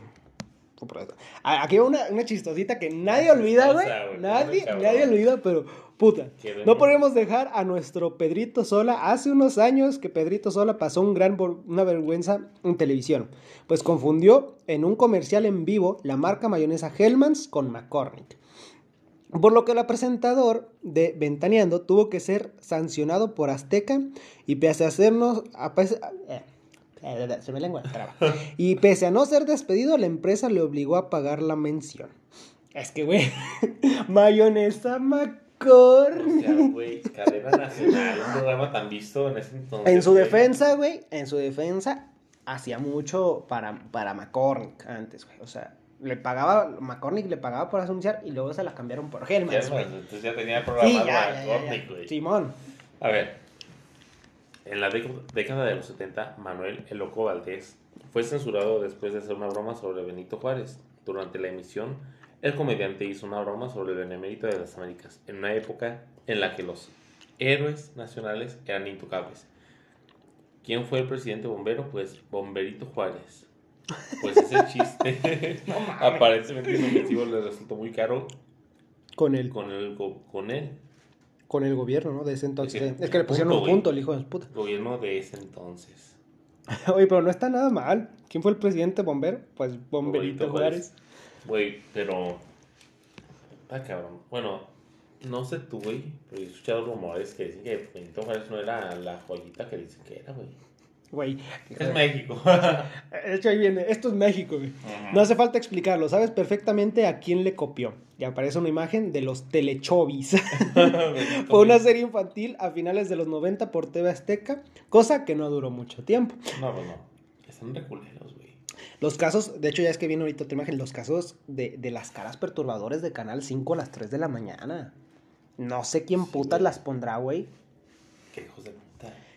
[SPEAKER 1] fue por eso. A- Aquí va una, una chistosita que nadie olvida, güey. Nadie, nadie olvida, pero puta. No podemos dejar a nuestro Pedrito Sola. Hace unos años que Pedrito Sola pasó un gran una vergüenza en televisión. Pues confundió en un comercial en vivo la marca mayonesa Hellmann's con McCormick. Por lo que el presentador de Ventaneando tuvo que ser sancionado por Azteca y pese a hacernos... a eh, se me lengua, traba. Y pese a no ser despedido, la empresa le obligó a pagar la mención. Es que, güey, mayonesa
[SPEAKER 2] O
[SPEAKER 1] McCormick.
[SPEAKER 2] sea, güey, cadena nacional, un programa tan visto en ese entonces.
[SPEAKER 1] En su defensa, güey, en su defensa, hacía mucho para, para McCormick antes, güey. O sea, le pagaba, McCormick le pagaba por anunciar y luego se la cambiaron por güey.
[SPEAKER 2] entonces ya tenía
[SPEAKER 1] Sí,
[SPEAKER 2] programado
[SPEAKER 1] ya.
[SPEAKER 2] Gornick, güey.
[SPEAKER 1] Simón.
[SPEAKER 2] A ver, en la década, de los 70, Manuel El Loco Valdés fue censurado después de hacer una broma sobre Benito Juárez. Durante la emisión, el comediante hizo una broma sobre el benemérito de las Américas, en una época en la que los héroes nacionales eran intocables. ¿Quién fue el presidente bombero? Pues Bomberito Juárez. Pues ese chiste aparentemente inofensivo le resultó muy caro
[SPEAKER 1] Con el,
[SPEAKER 2] con go- con el
[SPEAKER 1] con el gobierno, ¿no? De ese entonces.
[SPEAKER 2] Es que-
[SPEAKER 1] es que le pusieron
[SPEAKER 2] punto,
[SPEAKER 1] un punto, el hijo de puta.
[SPEAKER 2] gobierno de ese entonces.
[SPEAKER 1] Oye, pero no está nada mal. ¿Quién fue el presidente bombero? Pues Bomberito
[SPEAKER 2] Bomberito
[SPEAKER 1] Juárez.
[SPEAKER 2] Güey, pero. Ah, cabrón. Bueno, no sé tú, güey, pero he escuchado rumores que dicen que Benito Juárez no era la joyita que dicen que era, güey.
[SPEAKER 1] Güey.
[SPEAKER 2] Es México.
[SPEAKER 1] De hecho, ahí viene. Esto es México, güey. No hace falta explicarlo. Sabes perfectamente a quién le copió. Y aparece una imagen de los Telechovis. Fue una serie infantil a finales de los 90 por TV Azteca, cosa que no duró mucho tiempo.
[SPEAKER 2] No, no, no. Están reculeros, güey.
[SPEAKER 1] Los casos, de hecho ya es que viene ahorita otra imagen, los casos de, de las caras perturbadores de Canal 5 a las 3 de la mañana. No sé quién
[SPEAKER 2] Sí,
[SPEAKER 1] putas
[SPEAKER 2] güey.
[SPEAKER 1] las pondrá, güey.
[SPEAKER 2] Qué hijos de.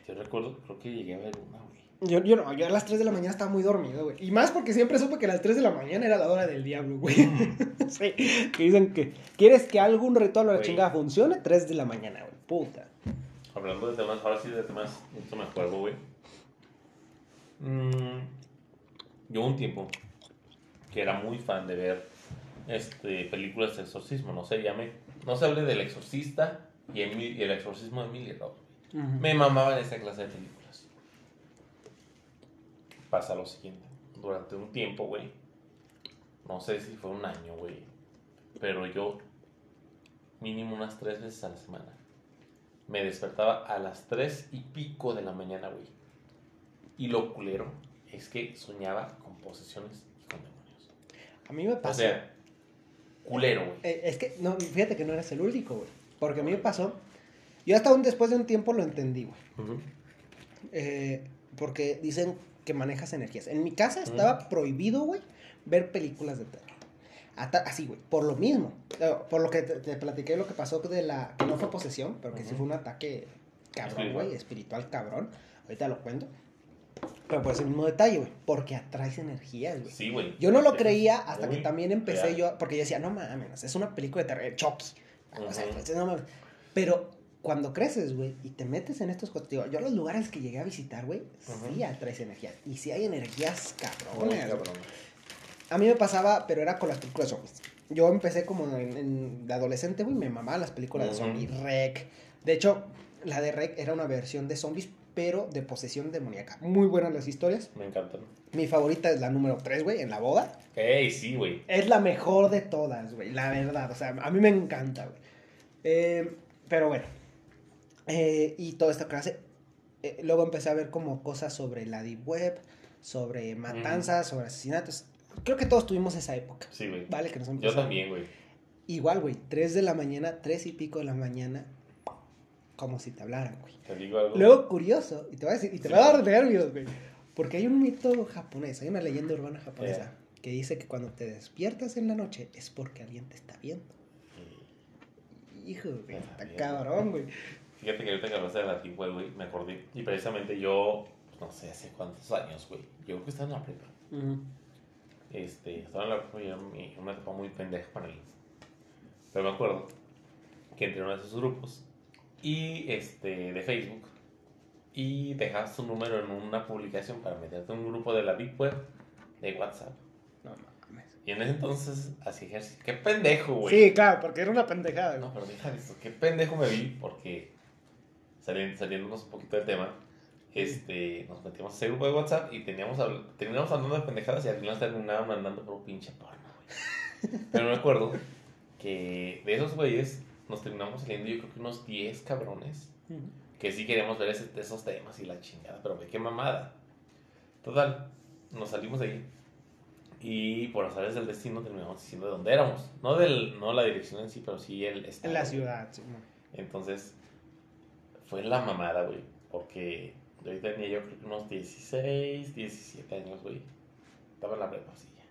[SPEAKER 2] Yo recuerdo, creo que llegué a ver una, güey.
[SPEAKER 1] Yo, yo no, yo a las 3 de la mañana estaba muy dormido, güey. Y más porque siempre supe que a las 3 de la mañana era la hora del diablo, güey. sí, que dicen que quieres que algún ritual o la chingada funcione, 3 de la mañana, güey. Puta.
[SPEAKER 2] Hablando de temas, ahora sí de temas, esto me acuerdo, güey. Mm, yo un tiempo que era muy fan de ver este, películas de exorcismo, no se llame, no se hable del exorcista y, el exorcismo de Emily Rose. Me mamaban esa clase de películas. Pasa lo siguiente, durante un tiempo, güey, no sé si fue un año, güey, pero yo mínimo unas tres veces a la semana me despertaba a las 3 y pico de la mañana, güey. Y lo culero es que soñaba con posesiones y con demonios.
[SPEAKER 1] A mí me
[SPEAKER 2] O
[SPEAKER 1] pasó.
[SPEAKER 2] sea, culero, güey.
[SPEAKER 1] Eh, es que, no, fíjate que no eres el único, güey. Porque a mí me pasó. Yo hasta un, después de un tiempo lo entendí, güey. Eh, porque dicen que manejas energías. En mi casa estaba prohibido, güey, ver películas de terror. Hasta- así, güey, por lo mismo. Eh, Por lo que te, te platiqué lo que pasó de la... Que no fue posesión, pero que sí fue un ataque cabrón, güey, espiritual cabrón. Ahorita lo cuento. Pero por ese mismo detalle, güey, porque atraes energías, güey.
[SPEAKER 2] Sí, güey.
[SPEAKER 1] Yo no lo creía hasta que también empecé
[SPEAKER 2] real.
[SPEAKER 1] yo, porque yo decía, no mames, es una película de terror, Chucky. O sea, pues, no mames. Pero cuando creces, güey, y te metes en estos digo, yo los lugares que llegué a visitar, güey, sí atraes energías. Y sí hay energías cabrones.
[SPEAKER 2] cabrón.
[SPEAKER 1] A mí me pasaba, pero era con las películas de zombies. Yo empecé como en, en- de adolescente, güey, me mamaban las películas de zombies, Rec. De hecho, la de Rec era una versión de zombies, pero de posesión demoníaca. Muy buenas las historias.
[SPEAKER 2] Me encantan.
[SPEAKER 1] Mi favorita es la número 3, güey, en la boda.
[SPEAKER 2] Ey, sí, güey.
[SPEAKER 1] Es la mejor de todas, güey, la verdad. O sea, a mí me encanta, güey. Eh, pero bueno. Eh, y toda esta clase. eh, luego empecé a ver como cosas sobre la deep web, sobre matanzas, sobre asesinatos. Creo que todos tuvimos esa época.
[SPEAKER 2] Sí, güey.
[SPEAKER 1] Vale, que nos
[SPEAKER 2] Yo también, güey.
[SPEAKER 1] Igual, güey, 3 de la mañana, 3 y pico de la mañana, como si te hablaran, güey.
[SPEAKER 2] Te digo algo.
[SPEAKER 1] Luego, curioso, y te voy a decir, y te
[SPEAKER 2] Sí.
[SPEAKER 1] va a dar nervios, güey. Porque hay un mito japonés, hay una leyenda urbana japonesa
[SPEAKER 2] Yeah.
[SPEAKER 1] que dice que cuando te despiertas en la noche es porque alguien te está viendo. Hijo, güey,
[SPEAKER 2] Está
[SPEAKER 1] está cabrón, güey.
[SPEAKER 2] Fíjate que ahorita que hablaste de la Deep Web, güey, me acordé. Y precisamente yo, pues, no sé, hace cuántos años, güey. Yo creo que estaba en la prepa. Este, estaba en la prepa y era mi- una etapa muy pendeja para mí. Pero me acuerdo que entré en uno de esos grupos y este, de Facebook y dejabas tu número en una publicación para meterte en un grupo de la Deep Web de WhatsApp.
[SPEAKER 1] No mames.
[SPEAKER 2] Y en ese entonces hacía ejercicio. ¡Qué pendejo, güey!
[SPEAKER 1] Sí, claro, porque era una pendejada,
[SPEAKER 2] No,
[SPEAKER 1] güey.
[SPEAKER 2] pero deja de esto. Qué pendejo me vi porque saliéndonos un poquito de tema, este, nos metimos a ese grupo de WhatsApp y teníamos, terminamos hablando de pendejadas y al final terminaban andando por un pinche porno, güey. Pero me acuerdo que de esos güeyes nos terminamos saliendo yo creo que unos 10 cabrones que sí queríamos ver ese- esos temas y la chingada, pero qué mamada. Total, nos salimos de ahí y por azares del destino terminamos diciendo de dónde éramos. No, del, no la dirección en sí, pero sí el estado.
[SPEAKER 1] En la ciudad, sí.
[SPEAKER 2] Entonces, fue la mamada, güey, porque yo tenía yo creo que unos 16, 17 años, güey. Estaba en la prepa, sí, ya.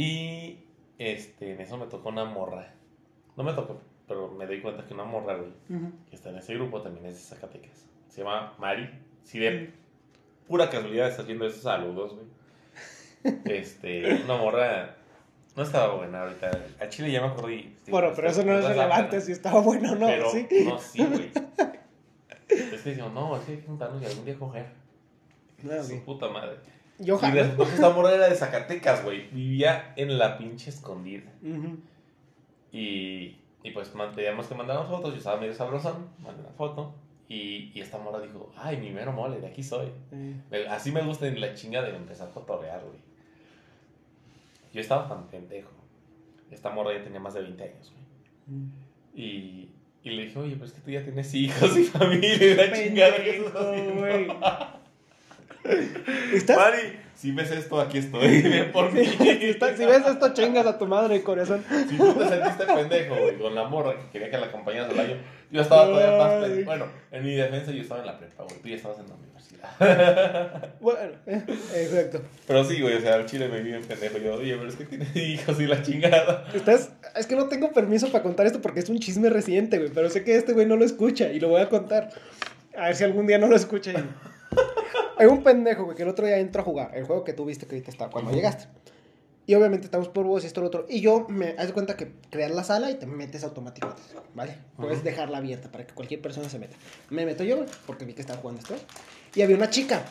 [SPEAKER 2] Y, este, en eso me tocó una morra. No me tocó, pero me di cuenta que una morra, güey, que está en ese grupo también es de Zacatecas. Se llama Mari. Si de pura casualidad estás viendo esos saludos, güey. Este, una morra. No estaba buena ahorita. A Chile ya me acordé.
[SPEAKER 1] Bueno, pero eso no es relevante si estaba bueno o no,
[SPEAKER 2] Pero,
[SPEAKER 1] ¿sí?
[SPEAKER 2] no, sí, güey. Es que decimos, no, que hay que juntarnos y algún día coger.
[SPEAKER 1] Ok.
[SPEAKER 2] Su puta madre.
[SPEAKER 1] Yo
[SPEAKER 2] Y después esta morra era de Zacatecas, güey. Vivía en la pinche escondida. Y, y pues teníamos que mandar fotos. Yo estaba medio sabrosón. Mandé una foto. Y, y esta morra dijo, ay, mi mero mole, de aquí soy. Me- Así me gusta en la chinga de empezar a cotorrear, güey. Yo estaba tan pendejo. Esta morra ya tenía más de 20 años, güey.
[SPEAKER 1] mm.
[SPEAKER 2] Y, y le dije, oye, pero es que tú ya tienes hijos y familia y la chingada que estás haciendo?"
[SPEAKER 1] güey. ¿Estás?
[SPEAKER 2] Mari, si ves esto, aquí estoy. Ven por mí.
[SPEAKER 1] Si, ves esto, chingas a tu madre, corazón.
[SPEAKER 2] Si tú te sentiste pendejo, güey, con la morra que quería que la acompañaras al año, yo estaba todavía más pendejo. Bueno, en mi defensa yo estaba en la prepa, güey. Tú ya estabas en la universidad.
[SPEAKER 1] Bueno, eh, exacto.
[SPEAKER 2] Pero sí, güey, o sea, al chile me vi bien pendejo. Yo, oye, pero es que tiene hijos y la chingada.
[SPEAKER 1] Estás, es que no tengo permiso para contar esto porque es un chisme reciente, güey. Pero sé que este güey no lo escucha y lo voy a contar. A ver si algún día no lo escucha. y- Hay un pendejo, güey, que el otro día entró a jugar. El juego que tú viste que ahorita está cuando llegaste. Y obviamente estamos por vos y esto lo otro. Y yo me haz de cuenta que creas la sala y te metes automáticamente. ¿Vale? Puedes dejarla abierta para que cualquier persona se meta. Me meto yo, porque vi que estaba jugando esto. Y había una chica.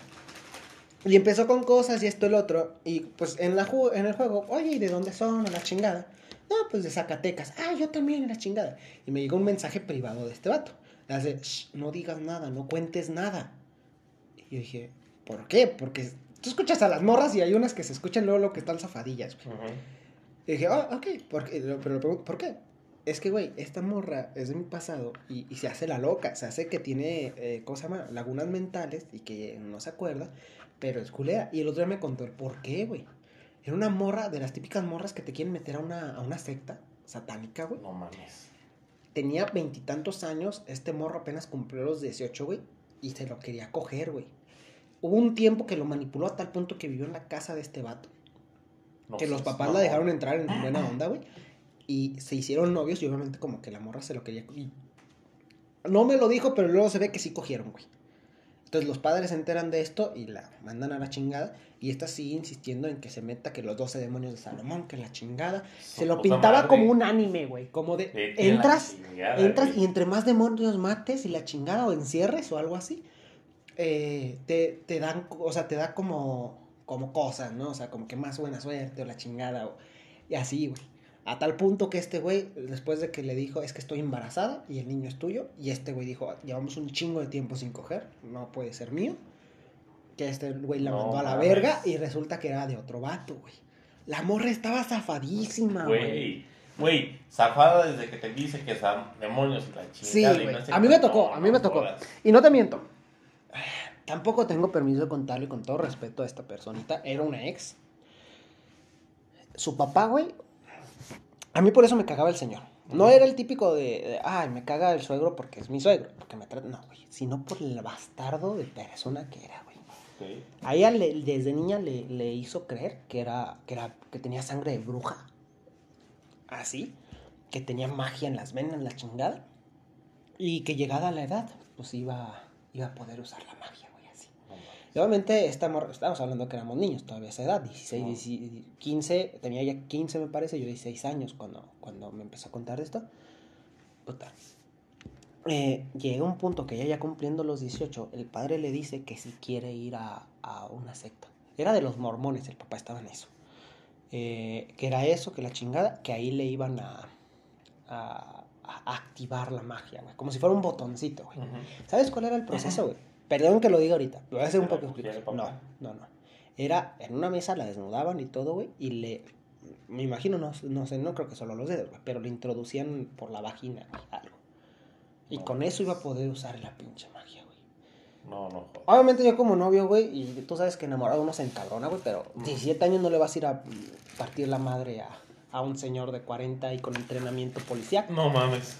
[SPEAKER 1] Y empezó con cosas y esto lo otro. Y pues en, la ju- en el juego, oye, ¿y de dónde son? A la chingada. No, pues de Zacatecas. Ah, yo también, a la chingada. Y me llegó un mensaje privado de este vato. Le hace, "Shh, no digas nada, no cuentes nada. Y yo dije, ¿por qué? Porque tú escuchas a las morras y hay unas que se escuchan luego lo que están zafadillas. güey.
[SPEAKER 2] Ujú.
[SPEAKER 1] Y dije, ah, ok, ¿por qué? pero le pregunto, ¿por qué? Es que, güey, esta morra es de mi pasado y, y se hace la loca, se hace que tiene, eh, ¿cómo se llama? Lagunas mentales y que no se acuerda, pero es culera. Y el otro día me contó el por qué, güey. Era una morra de las típicas morras que te quieren meter a una, a una secta satánica, güey.
[SPEAKER 2] No mames.
[SPEAKER 1] Tenía veintitantos años, este morro apenas cumplió los 18, güey, y se lo quería coger, güey. Hubo un tiempo que lo manipuló a tal punto que vivió en la casa de este vato
[SPEAKER 2] No
[SPEAKER 1] que los papás la dejaron entrar en buena onda, güey. Y se hicieron novios y obviamente como que la morra se lo quería. y no me lo dijo, pero luego se ve que sí cogieron, güey. Entonces los padres se enteran de esto y la mandan a la chingada. Y esta sigue insistiendo en que se meta que los 12 demonios de Salomón, que la chingada. Se lo pintaba
[SPEAKER 2] madre.
[SPEAKER 1] como un anime, güey. Como de.
[SPEAKER 2] Vete
[SPEAKER 1] Entras,
[SPEAKER 2] chingada,
[SPEAKER 1] entras
[SPEAKER 2] güey.
[SPEAKER 1] y entre más demonios mates y la chingada o encierres o algo así, eh, te, te dan, o sea, te da como, como cosas, ¿no? O sea, como que más buena suerte o la chingada o, y así, güey. A tal punto que este güey, después de que le dijo, es que estoy embarazada y el niño es tuyo, y este güey dijo, llevamos un chingo de tiempo sin coger, no puede ser mío. Que este güey la
[SPEAKER 2] No
[SPEAKER 1] mandó a la
[SPEAKER 2] mames.
[SPEAKER 1] verga y resulta que era de otro vato, güey. La morra estaba zafadísima, güey.
[SPEAKER 2] Güey, zafada desde que te dice que son demonios y la
[SPEAKER 1] Sí,
[SPEAKER 2] chingada. y
[SPEAKER 1] güey.
[SPEAKER 2] no sé
[SPEAKER 1] A mí me tocó,
[SPEAKER 2] No,
[SPEAKER 1] a mí me tocó. Y no te miento. Tampoco tengo permiso de contarle con todo respeto a esta personita. Era una ex. Su papá, güey. A mí por eso me cagaba el señor. No era el típico de, de, ay, me caga el suegro porque es mi suegro. Porque me trata. No, güey. Sino por el bastardo de persona que era, güey. A ella le- desde niña le, le hizo creer que era, que era que tenía sangre de bruja. Así. Que tenía magia en las venas, la chingada. Y que llegada a la edad, pues iba, iba a poder usar la magia, güey, así.
[SPEAKER 2] No mames.
[SPEAKER 1] Y obviamente esta morra- estábamos hablando que éramos niños todavía a esa edad, 16,
[SPEAKER 2] Ah.
[SPEAKER 1] 16, 15, tenía ya 15 me parece, yo 16 años cuando, cuando me empezó a contar esto. Puta. Eh, llega un punto que ella ya cumpliendo los 18, el padre le dice que si quiere ir a, a una secta. Era de los mormones, el papá estaba en eso. Eh, que era eso, que la chingada, que ahí le iban a, a, a activar la magia, güey. Como si fuera un botoncito, güey. ¿Sabes cuál era el proceso, güey? Perdón que lo diga ahorita, lo voy a hacer un
[SPEAKER 2] ¿Se la
[SPEAKER 1] poco explicar. No, no, no. Era en una mesa, la desnudaban y todo, güey, y le. Me imagino, no, no sé, no creo que solo los dedos, güey, pero le introducían por la vagina, güey, algo. Y
[SPEAKER 2] No,
[SPEAKER 1] con eso iba a poder usar la pinche magia, güey.
[SPEAKER 2] No, no.
[SPEAKER 1] Obviamente yo como novio, güey, y tú sabes que enamorado uno se encabrona, güey, pero 17 años no le vas a ir a mm, partir la madre a, a un señor de 40 y con entrenamiento policial.
[SPEAKER 2] No mames.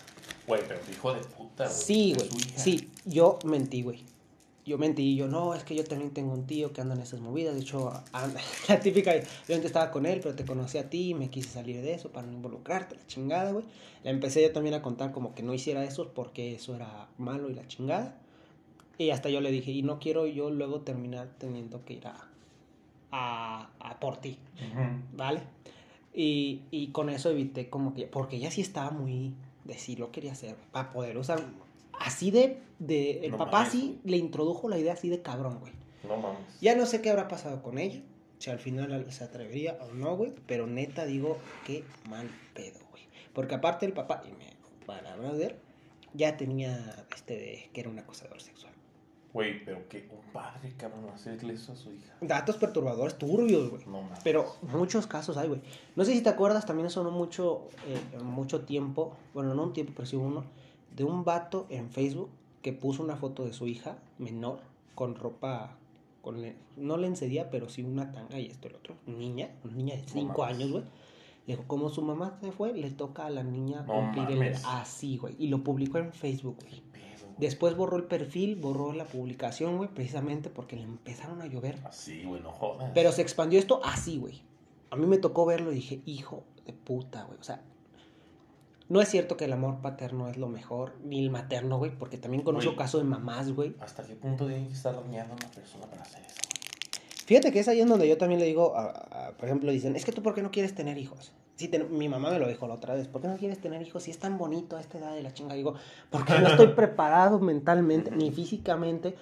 [SPEAKER 2] Güey, pero hijo de puta, güey.
[SPEAKER 1] Sí, güey. Sí, yo mentí, güey. Yo mentí, yo no, es que yo también tengo un tío que anda en esas movidas. De hecho, anda- la típica, yo antes estaba con él, pero te conocí a ti y me quise salir de eso para no involucrarte, la chingada, güey. Le empecé yo también a contar como que no hiciera eso porque eso era malo y la chingada. Y hasta yo le dije, y no quiero yo luego terminar teniendo que ir a, a, a por ti. ¿vale? Y, y con eso evité como que, porque ella sí estaba muy, de sí lo quería hacer, para poder usar, así de, de el
[SPEAKER 2] No
[SPEAKER 1] papá
[SPEAKER 2] mames,
[SPEAKER 1] sí le introdujo la idea así de cabrón, güey.
[SPEAKER 2] No mames.
[SPEAKER 1] Ya no sé qué habrá pasado con ella, si al final se atrevería o no, güey, pero neta digo, qué mal pedo, güey. Porque aparte el papá, y me palabra de él, ya tenía este de que era un acosador sexual.
[SPEAKER 2] Güey, pero que un padre, cabrón, hacerle eso a su hija.
[SPEAKER 1] Datos perturbadores turbios, güey.
[SPEAKER 2] No mames.
[SPEAKER 1] Pero muchos casos hay, güey. No sé si te acuerdas, también sonó mucho, eh, mucho tiempo, bueno, no un tiempo, pero sí uno, de un vato en Facebook que puso una foto de su hija menor con ropa, con le- no lencería, pero sí una tanga y esto y el otro. Niña, una niña de 5
[SPEAKER 2] mames.
[SPEAKER 1] años, güey. Le dijo, como su mamá se fue, le toca a la niña
[SPEAKER 2] No
[SPEAKER 1] cumplir el... Así, güey. Y lo publicó en Facebook, güey. Después borró el perfil, borró la publicación, güey, precisamente porque le empezaron a llover
[SPEAKER 2] Así, güey, no jodas.
[SPEAKER 1] pero se expandió esto así, güey. A mí me tocó verlo y dije, hijo de puta, güey. O sea, no es cierto que el amor paterno es lo mejor, ni el materno, güey, porque también conozco
[SPEAKER 2] Güey.
[SPEAKER 1] casos de mamás, güey.
[SPEAKER 2] ¿Hasta qué punto tiene que estar dañando a una persona para hacer eso?
[SPEAKER 1] Fíjate que es ahí en donde yo también le digo, a- a- por ejemplo, dicen, es que tú, ¿por qué no quieres tener hijos? Sí, ten- mi mamá me lo dijo la otra vez, ¿por qué no quieres tener hijos si es tan bonito a esta edad de la chinga? Digo, porque no estoy preparado mentalmente, ni físicamente,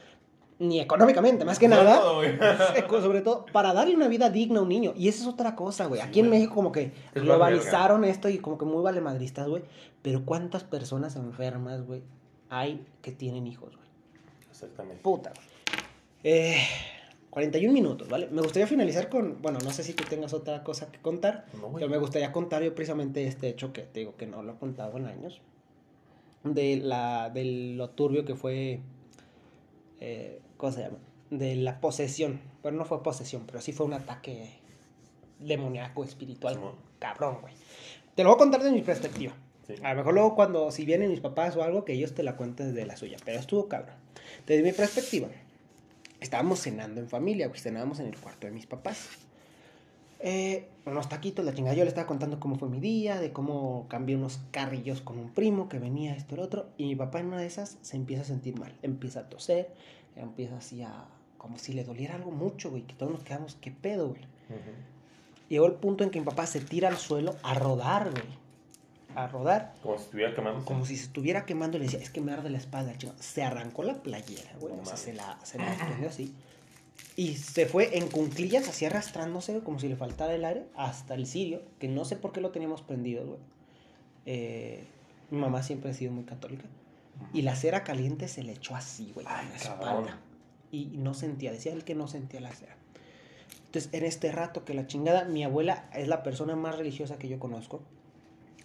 [SPEAKER 1] ni económicamente, más que nada.
[SPEAKER 2] todo,
[SPEAKER 1] sobre todo para darle una vida digna a un niño. Y esa es otra cosa, güey.
[SPEAKER 2] Sí,
[SPEAKER 1] Aquí en. México como que
[SPEAKER 2] Es
[SPEAKER 1] globalizaron esto y como que muy valemadristas, güey. Pero ¿cuántas personas enfermas, güey, hay que tienen hijos, güey?
[SPEAKER 2] Exactamente.
[SPEAKER 1] Puta, güey. Eh, 41 minutos, ¿vale? Me gustaría finalizar con, bueno, no sé si tú tengas otra cosa que contar,
[SPEAKER 2] No,
[SPEAKER 1] pero me gustaría contar yo precisamente este hecho que te digo que no lo he contado en años. De la, de lo turbio que fue, eh, ¿cómo se llama? De la posesión. Bueno, no fue posesión, pero sí fue un ataque demoníaco espiritual. Cabrón, güey. Te lo voy a contar de mi perspectiva.
[SPEAKER 2] Sí.
[SPEAKER 1] A lo mejor luego cuando, si vienen mis papás o algo, que ellos te la cuenten desde la suya. Pero estuvo cabrón. Desde mi perspectiva, estábamos cenando en familia, güey. Cenábamos en el cuarto de mis papás. Eh, unos taquitos, la chingada. Yo le estaba contando cómo fue mi día, de cómo cambié unos carrillos con un primo que venía esto el otro. Y mi papá en una de esas se empieza a sentir mal. Empieza a toser, empieza así a... Como si le doliera algo mucho, güey. Que todos nos quedamos, ¿qué pedo, güey? Llegó el punto en que mi papá se tira al suelo a rodar, güey. A rodar.
[SPEAKER 2] Como si estuviera quemando.
[SPEAKER 1] Como si se estuviera quemando y le decía, es que me arde la espalda, chico. Se arrancó la playera, güey.
[SPEAKER 2] No
[SPEAKER 1] o sea,
[SPEAKER 2] mames.
[SPEAKER 1] se la, se la desprendió así. Y se fue en cunclillas, así arrastrándose, güey, como si le faltara el aire, hasta el cirio, que no sé por qué lo teníamos prendido, güey. Eh, mi mamá siempre ha sido muy católica. Y la cera caliente se le echó así, güey, en la
[SPEAKER 2] cabrón.
[SPEAKER 1] espalda. Y no sentía, decía él que no sentía la cera. Entonces, en este rato que la chingada, mi abuela es la persona más religiosa que yo conozco.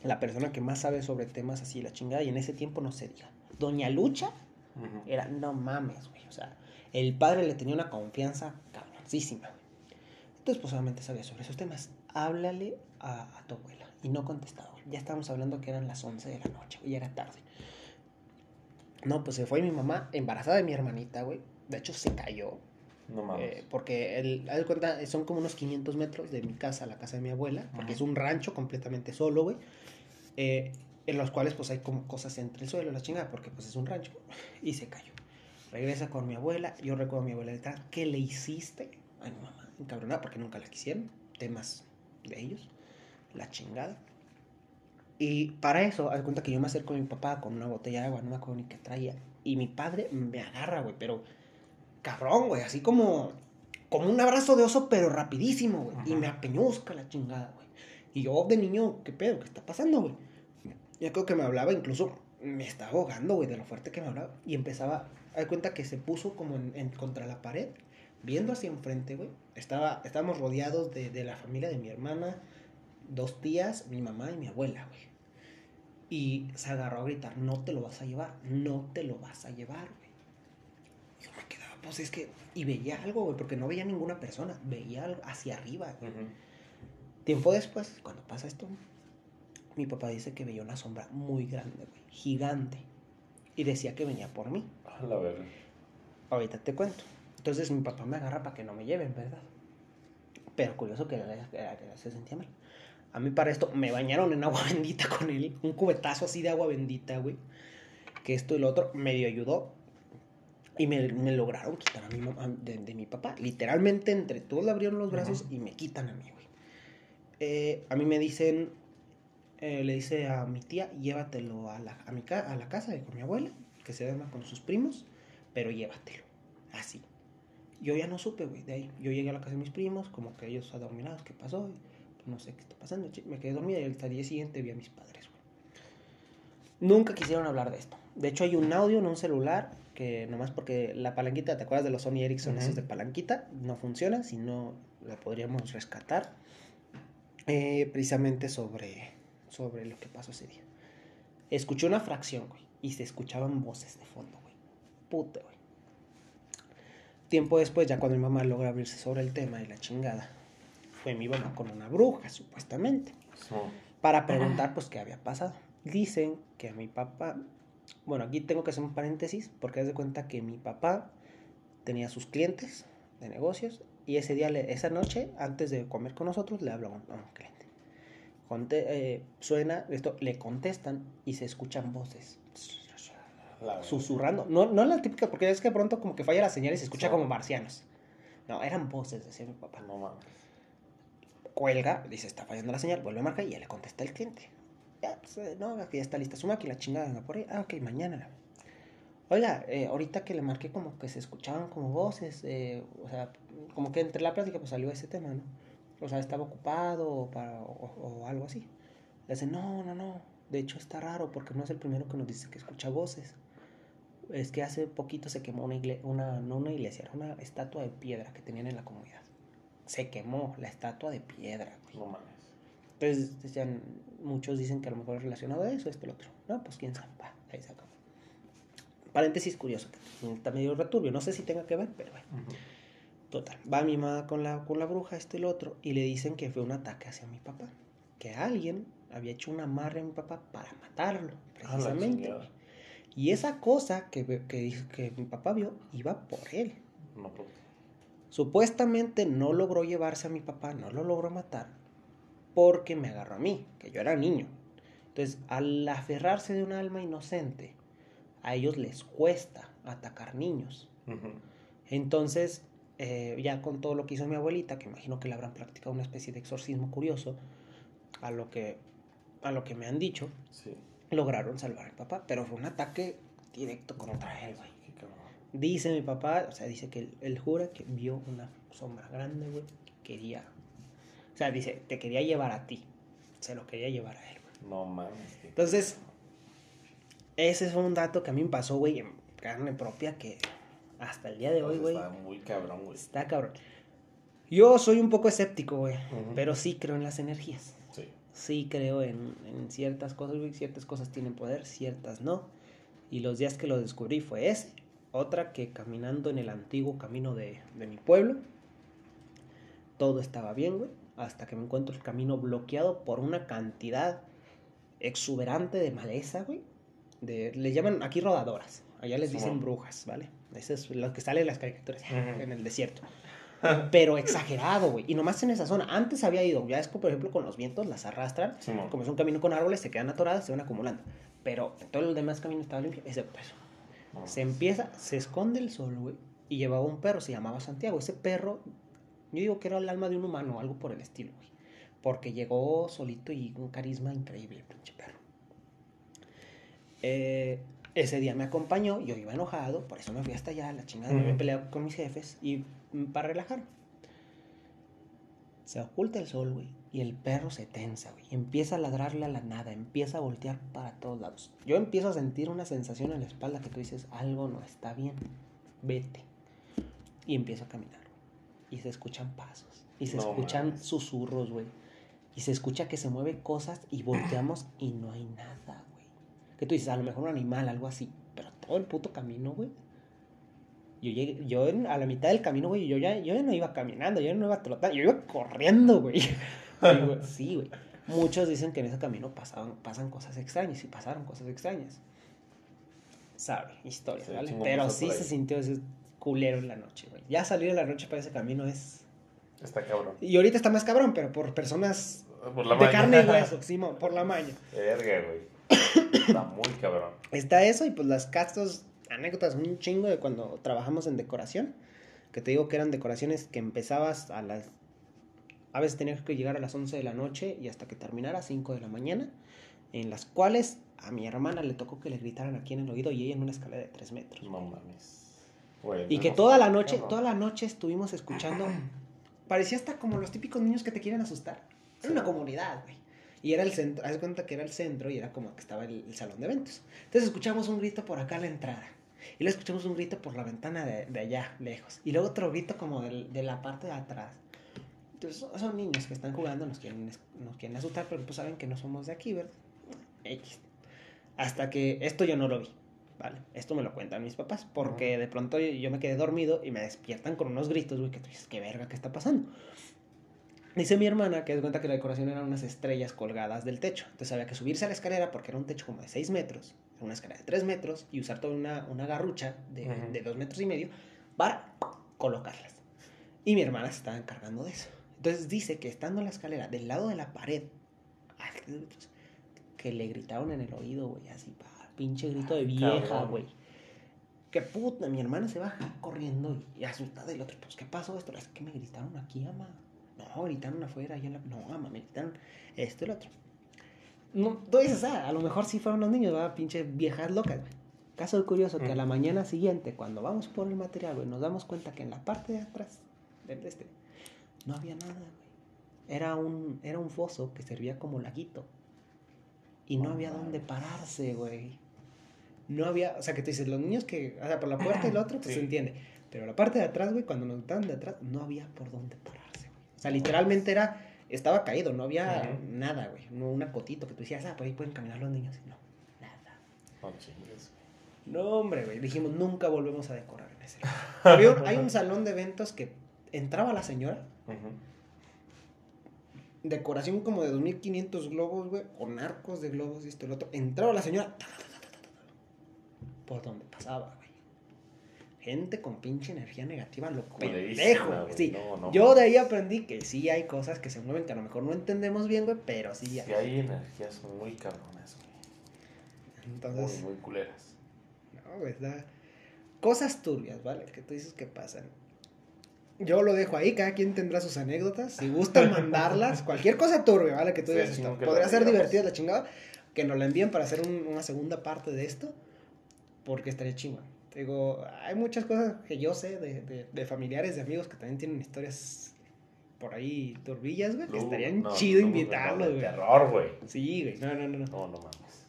[SPEAKER 1] La persona que más sabe sobre temas así, la chingada. Y en ese tiempo no se diga. Doña Lucha
[SPEAKER 2] Ujú.
[SPEAKER 1] era, no mames, güey. O sea, el padre le tenía una confianza cabroncísima. Entonces, pues obviamente sabía sobre esos temas. Háblale a, a tu abuela. Y no contestaba. Ya estábamos hablando que eran las 11 de la noche, güey. Ya era tarde. No, pues se fue mi mamá embarazada de mi hermanita, güey. De hecho, se cayó.
[SPEAKER 2] No mames.
[SPEAKER 1] Eh, porque, el, haz de cuenta, son como unos 500 metros de mi casa a la casa de mi abuela, porque es un rancho completamente solo, güey. eh, en los cuales, pues, hay como cosas entre el suelo la chingada, porque, pues, es un rancho. Y se cayó. Regresa con mi abuela. Yo recuerdo a mi abuela detrás. ¿Qué le hiciste? Ay, mamá, encabronada, porque nunca la quisieron. Temas de ellos. La chingada. Y para eso, haz cuenta que yo me acerco a mi papá con una botella de agua, no me acuerdo ni qué traía. Y mi padre me agarra, güey, pero cabrón, güey, así como, como un abrazo de oso, pero rapidísimo, güey. Y me apeñuzca la chingada, güey. Y yo de niño, ¿qué pedo? ¿Qué está pasando, güey? Yo creo que me hablaba, incluso me estaba ahogando, güey, de lo fuerte que me hablaba. Y empezaba, dar cuenta que se puso como en, en- contra la pared, viendo hacia enfrente, güey. Estaba, estábamos rodeados de, de la familia de mi hermana, dos tías, mi mamá y mi abuela, güey. Y se agarró a gritar, no te lo vas a llevar, no te lo vas a llevar, güey. Yo me quedaba, pues es que, y veía algo, güey, porque no veía ninguna persona, veía algo hacia arriba, güey.
[SPEAKER 2] Ujú.
[SPEAKER 1] Tiempo después, cuando pasa esto, mi papá dice que veía una sombra muy grande, güey, gigante. Y decía que venía por mí.
[SPEAKER 2] A la verga.
[SPEAKER 1] Ahorita te cuento. Entonces mi papá me agarra para que no me lleven, ¿verdad? Pero curioso que se sentía mal. A mí para esto me bañaron en agua bendita con él. Un cubetazo así de agua bendita, güey. Que esto y lo otro medio ayudó. Y me, me lograron quitar a mi mamá, de, de mi papá. Literalmente entre todos le abrieron los brazos y me quitan a mí, güey. Eh, a mí me dicen, eh, le dice a mi tía, llévatelo a la, a mi ca- a la casa de con mi abuela, que se duerma con sus primos, pero llévatelo. Así. Yo ya no supe, güey, de ahí. Yo llegué a la casa de mis primos, como que ellos adorminados, ¿qué pasó? No sé qué está pasando. Me quedé dormida y al día siguiente vi a mis padres, güey. Nunca quisieron hablar de esto. De hecho, hay un audio en un celular que nomás porque la palanquita, ¿te acuerdas de los Sony Ericsson esos de palanquita? No funciona, si no la podríamos rescatar. Eh, precisamente sobre, sobre lo que pasó ese día. Escuché una fracción, güey, y se escuchaban voces de fondo, güey. Puta, güey. Tiempo después, ya cuando mi mamá logra abrirse sobre el tema y la chingada, fue mi mamá con una bruja, supuestamente para preguntar pues qué había pasado. Dicen que a mi papá, bueno, aquí tengo que hacer un paréntesis porque haz de cuenta que mi papá tenía sus clientes de negocios y ese día, le- esa noche, antes de comer con nosotros, le habló a un, cliente. Conte- eh, suena esto, le contestan y se escuchan voces susurrando. No, no la típica, porque es que de pronto como que falla la señal y se escucha
[SPEAKER 2] Sí.
[SPEAKER 1] como marcianos. No, eran voces, decía mi papá
[SPEAKER 2] No mames.
[SPEAKER 1] Cuelga, dice, está fallando la señal, vuelve a marcar y ya le contesta el cliente. Ya, pues, eh, no, aquí ya está lista su máquina, chingada, por ahí. Ah, ok, mañana. Oiga, eh, ahorita que le marqué como que se escuchaban como voces, eh, o sea, como que entre la plática pues salió ese tema, ¿no? O sea, estaba ocupado o, para, o algo así. Le dice, no, no, no, de hecho está raro porque no es el primero que nos dice que escucha voces. Es que hace poquito se quemó una iglesia, una, no una iglesia, era una estatua de piedra que tenían en la comunidad. Se quemó la estatua de piedra, güey.
[SPEAKER 2] No mames.
[SPEAKER 1] Entonces, decían, muchos dicen que a lo mejor es relacionado a eso, esto, lo otro. No, pues quién sabe, va, ahí se acabó. Paréntesis curioso, que está medio returbio, no sé si tenga que ver, pero bueno. Total, va mi mamá con la, con la bruja, esto y lo otro, y le dicen que fue un ataque hacia mi papá. Que alguien había hecho un amarre a mi papá para matarlo,
[SPEAKER 2] Ah,
[SPEAKER 1] precisamente. y esa cosa que, que, que mi papá vio iba por él.
[SPEAKER 2] No, pues.
[SPEAKER 1] Supuestamente no logró llevarse a mi papá, no lo logró matar, porque me agarró a mí, que yo era niño. Entonces, al aferrarse de un alma inocente, a ellos les cuesta atacar niños. Entonces, eh, ya con todo lo que hizo mi abuelita, que imagino que le habrán practicado una especie de exorcismo curioso, a lo que, a lo que me han dicho,
[SPEAKER 2] Sí.
[SPEAKER 1] lograron salvar a mi papá, pero fue un ataque directo contra él, güey. Dice mi papá, o sea, dice que él, él jura que vio una sombra grande, güey, que quería, o sea, dice, te quería llevar a ti, se lo quería llevar a él, güey.
[SPEAKER 2] No mames.
[SPEAKER 1] Entonces, ese fue un dato que a mí me pasó, güey, en carne propia, que hasta el día de hoy,
[SPEAKER 2] Entonces,
[SPEAKER 1] güey,
[SPEAKER 2] Está muy cabrón, güey.
[SPEAKER 1] está cabrón. Yo soy un poco escéptico, güey, pero sí creo en las energías.
[SPEAKER 2] Sí.
[SPEAKER 1] Sí creo en, en ciertas cosas, güey, ciertas cosas tienen poder, ciertas no. Y los días que lo descubrí fue ese. Otra que caminando en el antiguo camino de, de mi pueblo, todo estaba bien, güey, hasta que me encuentro el camino bloqueado por una cantidad exuberante de maleza, güey. De, le llaman aquí rodadoras, allá les dicen brujas, ¿vale? Eso es lo que sale en las caricaturas, en el desierto. Pero exagerado, güey. Y nomás en esa zona. Antes había ido, ya es por ejemplo con los vientos, las arrastran. Como es un camino con árboles, se quedan atoradas, se van acumulando. Pero todo el demás camino estaba limpio, excepto eso. Se empieza, se esconde el sol, güey. Y llevaba un perro, se llamaba Santiago. Ese perro, yo digo que era el alma de un humano, algo por el estilo, güey. Porque llegó solito y un carisma increíble, el pinche perro. Eh, ese día me acompañó, yo iba enojado, por eso me fui hasta allá, la chingada, me peleado con mis jefes y mm, para relajar. Se oculta el sol, güey, y el perro se tensa, güey. y Empieza a ladrarle a la nada, empieza a voltear para todos lados. Yo empiezo a sentir una sensación en la espalda que tú dices, algo no está bien, vete. Y empiezo a caminar, güey. Y se escuchan pasos, y se
[SPEAKER 2] No
[SPEAKER 1] escuchan susurros, güey. Y se escucha que se mueven cosas y volteamos y no hay nada, güey. Que tú dices, a lo mejor un animal, algo así. Pero todo el puto camino, güey. Yo llegué, yo en- a la mitad del camino, güey, yo ya, yo ya no iba caminando, yo ya no iba trotando, yo iba corriendo, güey. Sí, güey. Muchos dicen que en ese camino pasaban, pasan cosas extrañas y pasaron cosas extrañas. Sabe, historia,
[SPEAKER 2] Sí,
[SPEAKER 1] ¿vale? Pero sí se sintió ese culero en la noche, güey. Ya salir en la noche para ese camino es...
[SPEAKER 2] Está cabrón.
[SPEAKER 1] Y ahorita está más cabrón, pero por personas
[SPEAKER 2] Por la
[SPEAKER 1] de
[SPEAKER 2] maña.
[SPEAKER 1] carne y hueso, Simón, por la maña.
[SPEAKER 2] Verga, güey. Está muy cabrón.
[SPEAKER 1] Está eso y pues las castos, anécdotas, un chingo de cuando trabajamos en decoración. Que te digo que eran decoraciones que empezabas a las... A veces tenías que llegar a las 11 de la noche y hasta que terminara a 5 de la mañana. En las cuales a mi hermana le tocó que le gritaran aquí en el oído y ella en una escalera de 3 metros.
[SPEAKER 2] No mames.
[SPEAKER 1] Y que toda la noche, toda la noche estuvimos escuchando. Parecía hasta como los típicos niños que te quieren asustar. Era una comunidad, güey. Y era el centro, haz cuenta que era el centro y era como que estaba el, el salón de eventos. Entonces escuchamos un grito por acá a la entrada. Y luego escuchamos un grito por la ventana de, de allá, lejos. Y luego otro grito como de, la parte de atrás. Entonces son, niños que están jugando, nos quieren, nos quieren asustar, pero pues saben que no somos de aquí, ¿verdad? X. Hasta que esto yo no lo vi, ¿vale? Esto me lo cuentan mis papás, porque de pronto yo, yo me quedé dormido y me despiertan con unos gritos, güey, que tú dices, ¿qué verga, qué está pasando? Dice mi hermana que de cuenta que la decoración eran unas estrellas colgadas del techo. Entonces había que subirse a la escalera porque era un techo como de 6 metros, una escalera de 3 metros y usar toda una, una garrucha de,
[SPEAKER 2] Ujú.
[SPEAKER 1] de 2 metros y medio para colocarlas. Y mi hermana se estaba encargando de eso. Entonces dice que estando en la escalera del lado de la pared, que le gritaron en el oído, güey, así, pa, pinche grito de vieja,
[SPEAKER 2] Cabrón.
[SPEAKER 1] güey. Que puta, mi hermana se baja corriendo y, y asustada. Y el otro, pues, ¿qué pasó esto? Es que me gritaron aquí, ama. No, gritaron afuera. allá en la... No, ama, me gritaron esto y lo otro. No, tú dices, ah, a lo mejor sí fueron los niños, va, pinche viejas locas, güey. Caso curioso que a la mañana siguiente, cuando vamos por el material, güey, nos damos cuenta que en la parte de atrás del de este no había nada, güey. Era un, era un foso que servía como laguito. Y no había dónde pararse, güey. No había, o sea, que tú dices, los niños que, o sea, por la puerta y el otro, pues
[SPEAKER 2] Sí.
[SPEAKER 1] se entiende. Pero la parte de atrás, güey, cuando nos estaban de atrás, no había por dónde pararse, güey. O sea, literalmente era, estaba caído, no había nada, güey. No un acotito que tú decías, ah, por ahí pueden caminar los niños. No, nada.
[SPEAKER 2] Chingues,
[SPEAKER 1] No, hombre, güey. Dijimos, nunca volvemos a decorar en ese lugar. Hay un salón de eventos que entraba la señora, decoración como de 2500 globos, güey, con arcos de globos y esto y lo otro. Entraba la señora por donde pasaba, güey. Gente con pinche energía negativa, lo
[SPEAKER 2] Culerísima,
[SPEAKER 1] pendejo,
[SPEAKER 2] güey.
[SPEAKER 1] Sí.
[SPEAKER 2] No, no,
[SPEAKER 1] Yo de ahí aprendí que sí hay cosas que se mueven que a lo mejor no entendemos bien, güey, pero sí
[SPEAKER 2] Sí
[SPEAKER 1] hay.
[SPEAKER 2] hay energías muy cabronas, güey.
[SPEAKER 1] Entonces,
[SPEAKER 2] Muy, muy culeras.
[SPEAKER 1] No, güey, da cosas turbias, ¿vale? Que tú dices que pasan. Yo lo dejo ahí, cada quien tendrá sus anécdotas. Si gustan mandarlas, cualquier cosa turbia, ¿vale? Que tú digas,
[SPEAKER 2] sí,
[SPEAKER 1] "Esto
[SPEAKER 2] que
[SPEAKER 1] podría ser
[SPEAKER 2] digamos".
[SPEAKER 1] divertida la chingada. Que nos la envíen para hacer un- una segunda parte de esto. Porque estaría chingón. Digo, hay muchas cosas que yo sé de, de- de familiares, de amigos que también tienen historias por ahí turbillas, güey. Que
[SPEAKER 2] No,
[SPEAKER 1] estarían
[SPEAKER 2] no,
[SPEAKER 1] chido
[SPEAKER 2] no,
[SPEAKER 1] invitarlos,
[SPEAKER 2] no,
[SPEAKER 1] güey.
[SPEAKER 2] Terror, güey.
[SPEAKER 1] Sí, güey. No, no, no, no.
[SPEAKER 2] No, no mames.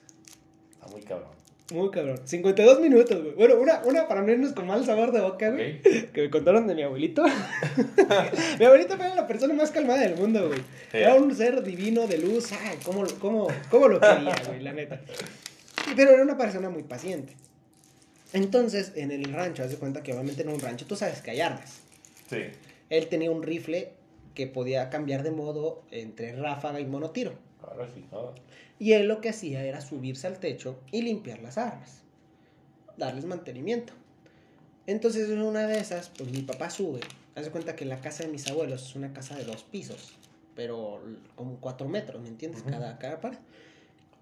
[SPEAKER 2] Está muy cabrón.
[SPEAKER 1] Muy cabrón. 52 minutos, güey. Bueno, una, una para no irnos con mal sabor de boca, güey. Que me contaron de mi abuelito. mi abuelito era la persona más calmada del mundo, güey. Era un ser divino de luz. Ay, cómo, cómo, cómo lo quería, güey, la neta. Pero era una persona muy paciente. Entonces, en el rancho, haz de cuenta que obviamente en un rancho tú sabes que hay armas.
[SPEAKER 2] Sí.
[SPEAKER 1] Él tenía un rifle que podía cambiar de modo entre ráfaga y monotiro.
[SPEAKER 2] Ahora sí, ¿no?
[SPEAKER 1] Y él lo que hacía era subirse al techo y limpiar las armas. Darles mantenimiento. Entonces en una de esas, pues mi papá sube. Haz de cuenta que la casa de mis abuelos es una casa de dos pisos. Pero como cuatro metros, ¿me entiendes? Cada, cada pared.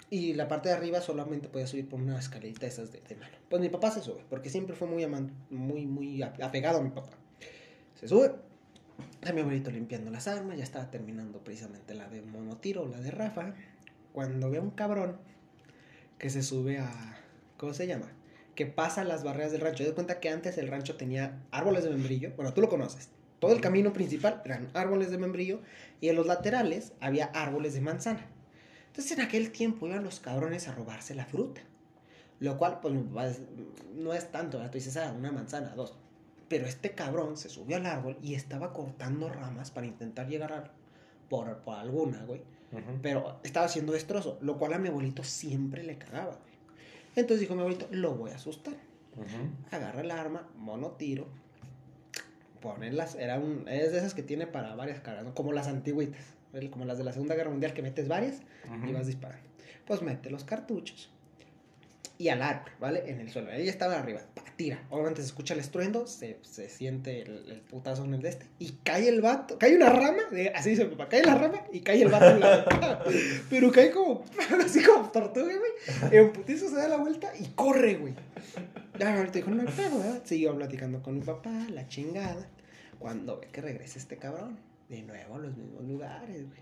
[SPEAKER 1] Y la parte de arriba solamente podía subir por una escalerita esas de, de mano. Pues mi papá se sube, porque siempre fue muy, muy, muy ap- apegado a mi papá. Se sube. A mi abuelito limpiando las armas, ya estaba terminando precisamente la de monotiro, la de Rafa. Cuando ve a un cabrón que se sube a. ¿Cómo se llama? Que pasa las barreras del rancho. Te das cuenta que antes el rancho tenía árboles de membrillo. Bueno, tú lo conoces. Todo el camino principal eran árboles de membrillo y en los laterales había árboles de manzana. Entonces en aquel tiempo iban los cabrones a robarse la fruta. Lo cual, pues, no es tanto, ¿verdad? Tú dices, ah, una manzana, dos. Pero este cabrón se subió al árbol y estaba cortando ramas para intentar llegar a, por, por alguna, güey. Pero estaba haciendo destrozo, lo cual a mi abuelito siempre le cagaba, güey. Entonces dijo mi abuelito, lo voy a asustar. Agarra el arma, mono tiro, ponerlas, era un, es de esas que tiene para varias caras, ¿no? como las antiguitas, como las de la Segunda Guerra Mundial que metes varias y vas disparando. Pues mete los cartuchos y al árbol, ¿vale? En el suelo. Ella estaba arriba, pa, tira. Obviamente se escucha el estruendo, se, se siente el, el putazo en el de este. Y cae el vato, cae una rama, de- así dice mi papá, cae la rama y cae el vato en la Pero cae como, así como tortuga, güey. En putizo se da la vuelta y corre, güey. Ya ahorita dijo, no hay pedo, ¿verdad? Siguió platicando con mi papá, la chingada. Cuando ve que regresa este cabrón, de nuevo a los mismos lugares, güey.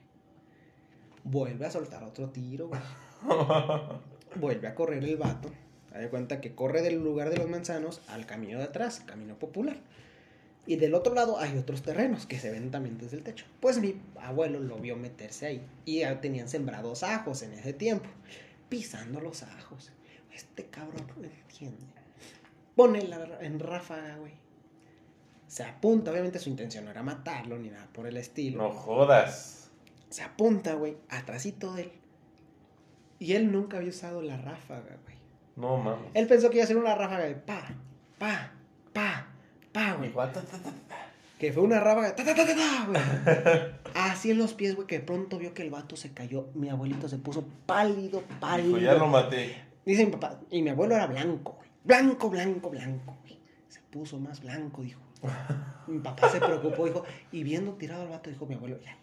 [SPEAKER 1] Vuelve a soltar otro tiro, güey. Vuelve a correr el vato. Haz de cuenta que corre del lugar de los manzanos al camino de atrás, camino popular. Y del otro lado hay otros terrenos que se ven también desde el techo. Pues mi abuelo lo vio meterse ahí. Y ya tenían sembrados ajos en ese tiempo. Pisando los ajos. Este cabrón no entiende. Pone la, en ráfaga, güey. Se apunta. Obviamente su intención no era matarlo ni nada por el estilo.
[SPEAKER 2] No jodas.
[SPEAKER 1] Se apunta, güey, atrásito de él. Y él nunca había usado la ráfaga, güey.
[SPEAKER 2] No mames.
[SPEAKER 1] Él pensó que iba a ser una ráfaga de pa, pa, pa, pa, güey.
[SPEAKER 2] Igual, ta, ta, ta, ta.
[SPEAKER 1] Que fue una ráfaga de ta, ta, ta, ta, güey. Así en los pies, güey, que de pronto vio que el vato se cayó. Mi abuelito se puso pálido,
[SPEAKER 2] Dijo,
[SPEAKER 1] pálido.
[SPEAKER 2] ya lo maté.
[SPEAKER 1] Dice mi papá, y mi abuelo era blanco, güey. Blanco, blanco, blanco, güey. Se puso más blanco, dijo. Mi papá se preocupó, dijo, y viendo tirado al vato, dijo mi abuelo, ya.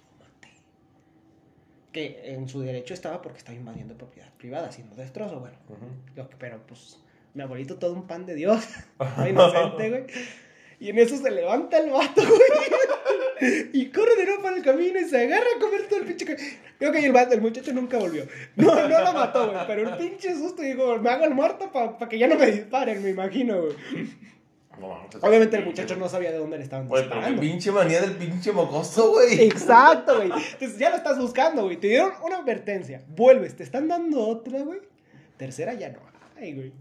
[SPEAKER 1] Que en su derecho estaba porque estaba invadiendo propiedad privada, haciendo destrozo, bueno.
[SPEAKER 2] Ujú.
[SPEAKER 1] Lo que- pero pues, mi abuelito todo un pan de Dios, inocente, güey. Y en eso se levanta el vato, güey. Y corre de nuevo para el camino y se agarra a comer todo el pinche. Creo que el, vato- el muchacho nunca volvió. No, no lo mató, güey. Pero el pinche susto dijo, me hago el muerto para que ya no me disparen, me imagino, güey.
[SPEAKER 2] No.
[SPEAKER 1] Obviamente el muchacho no sabía de dónde le estaban
[SPEAKER 2] Güey, pero
[SPEAKER 1] disparando.
[SPEAKER 2] pinche manía del pinche mocoso, güey.
[SPEAKER 1] Exacto, güey. Entonces ya lo estás buscando, güey. Te dieron una advertencia. Vuelves, te están dando otra, güey. Tercera ya no hay, güey.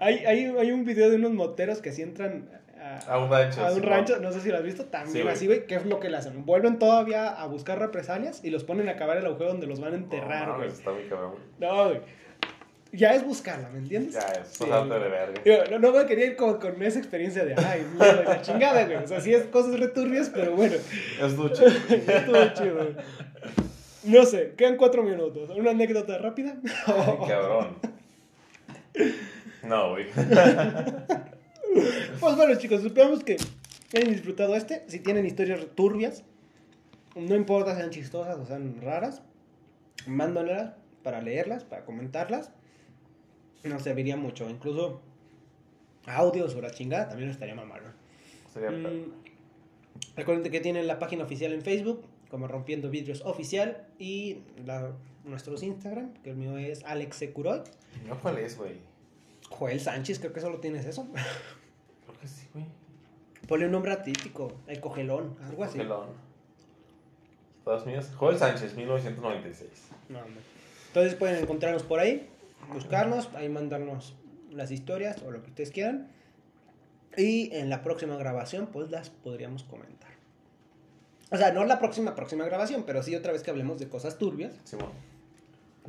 [SPEAKER 1] Hay, hay, hay un video de unos moteros que si entran a,
[SPEAKER 2] A un rancho,
[SPEAKER 1] a un
[SPEAKER 2] sí,
[SPEAKER 1] rancho,
[SPEAKER 2] ¿no?
[SPEAKER 1] sé si lo has visto, también
[SPEAKER 2] güey.
[SPEAKER 1] así, güey. ¿Qué es lo que le hacen? Vuelven todavía a buscar represalias y los ponen a cavar el agujero donde los van a enterrar,
[SPEAKER 2] No,
[SPEAKER 1] güey.
[SPEAKER 2] mames, está muy cabrón.
[SPEAKER 1] No, güey. Ya es buscarla, ¿me entiendes?
[SPEAKER 2] Ya, es pasarte de verga.
[SPEAKER 1] No, no me quería ir con, con esa experiencia de, ay, mierda, la chingada, güey. O sea, sí es cosas returbias, pero bueno.
[SPEAKER 2] Es.
[SPEAKER 1] Estuvo chido. güey. No sé, quedan cuatro minutos. ¿Una anécdota rápida?
[SPEAKER 2] Ay, cabrón. No, güey.
[SPEAKER 1] Pues bueno, chicos, esperamos que hayan disfrutado este. Si tienen historias turbias, no importa sean chistosas o sean raras, mándanelas para leerlas, para comentarlas. Nos serviría mucho. Incluso audios o la chingada también estaría mamalo.
[SPEAKER 2] Sería
[SPEAKER 1] Mm, recuerden que tienen la página oficial en Facebook, como Rompiendo Vidrios Oficial, y la- nuestros Instagram, que el mío es Alex Securoy.
[SPEAKER 2] ¿No cuál es, güey?
[SPEAKER 1] Joel Sánchez, creo que solo tienes eso.
[SPEAKER 2] Creo que sí, güey.
[SPEAKER 1] Ponle un nombre artístico, el cogelón, algo así.
[SPEAKER 2] Pelón. Todas mías. Joel Sánchez, 1996.
[SPEAKER 1] No, hombre. Entonces pueden encontrarnos por ahí, buscarnos, ahí mandarnos las historias o lo que ustedes quieran. Y en la próxima grabación, pues las podríamos comentar. O sea, no la próxima, próxima grabación, pero sí otra vez que hablemos de cosas turbias,
[SPEAKER 2] Simón.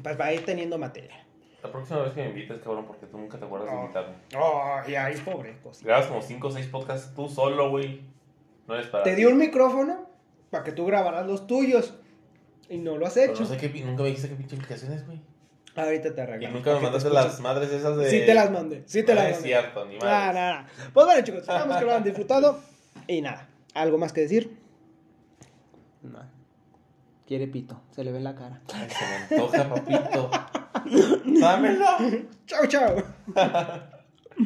[SPEAKER 1] pues va a ir teniendo materia.
[SPEAKER 2] La próxima vez que me invites, cabrón, porque tú nunca te acuerdas de
[SPEAKER 1] Oh.
[SPEAKER 2] invitarme.
[SPEAKER 1] Oh, ya, ay, pobre cosita.
[SPEAKER 2] Grabas como 5 o 6 podcasts tú solo, güey. No eres para.
[SPEAKER 1] Te di un micrófono para que tú grabaras los tuyos. Y no lo has
[SPEAKER 2] Pero
[SPEAKER 1] hecho.
[SPEAKER 2] no sé qué. Nunca me dijiste qué pinche implicaciones, güey.
[SPEAKER 1] Ahorita te
[SPEAKER 2] Y
[SPEAKER 1] arreglo.
[SPEAKER 2] nunca me mandaste las madres esas de.
[SPEAKER 1] Sí te las mandé, sí te
[SPEAKER 2] No
[SPEAKER 1] las
[SPEAKER 2] es
[SPEAKER 1] mandé.
[SPEAKER 2] cierto, ni
[SPEAKER 1] nada, nada. Pues bueno, chicos, esperamos que lo hayan disfrutado. Y nada, ¿algo más que decir? No. Quiere pito, se le ve la cara.
[SPEAKER 2] Ay, se me antoja, papito. Dámelo.
[SPEAKER 1] Chao, chao.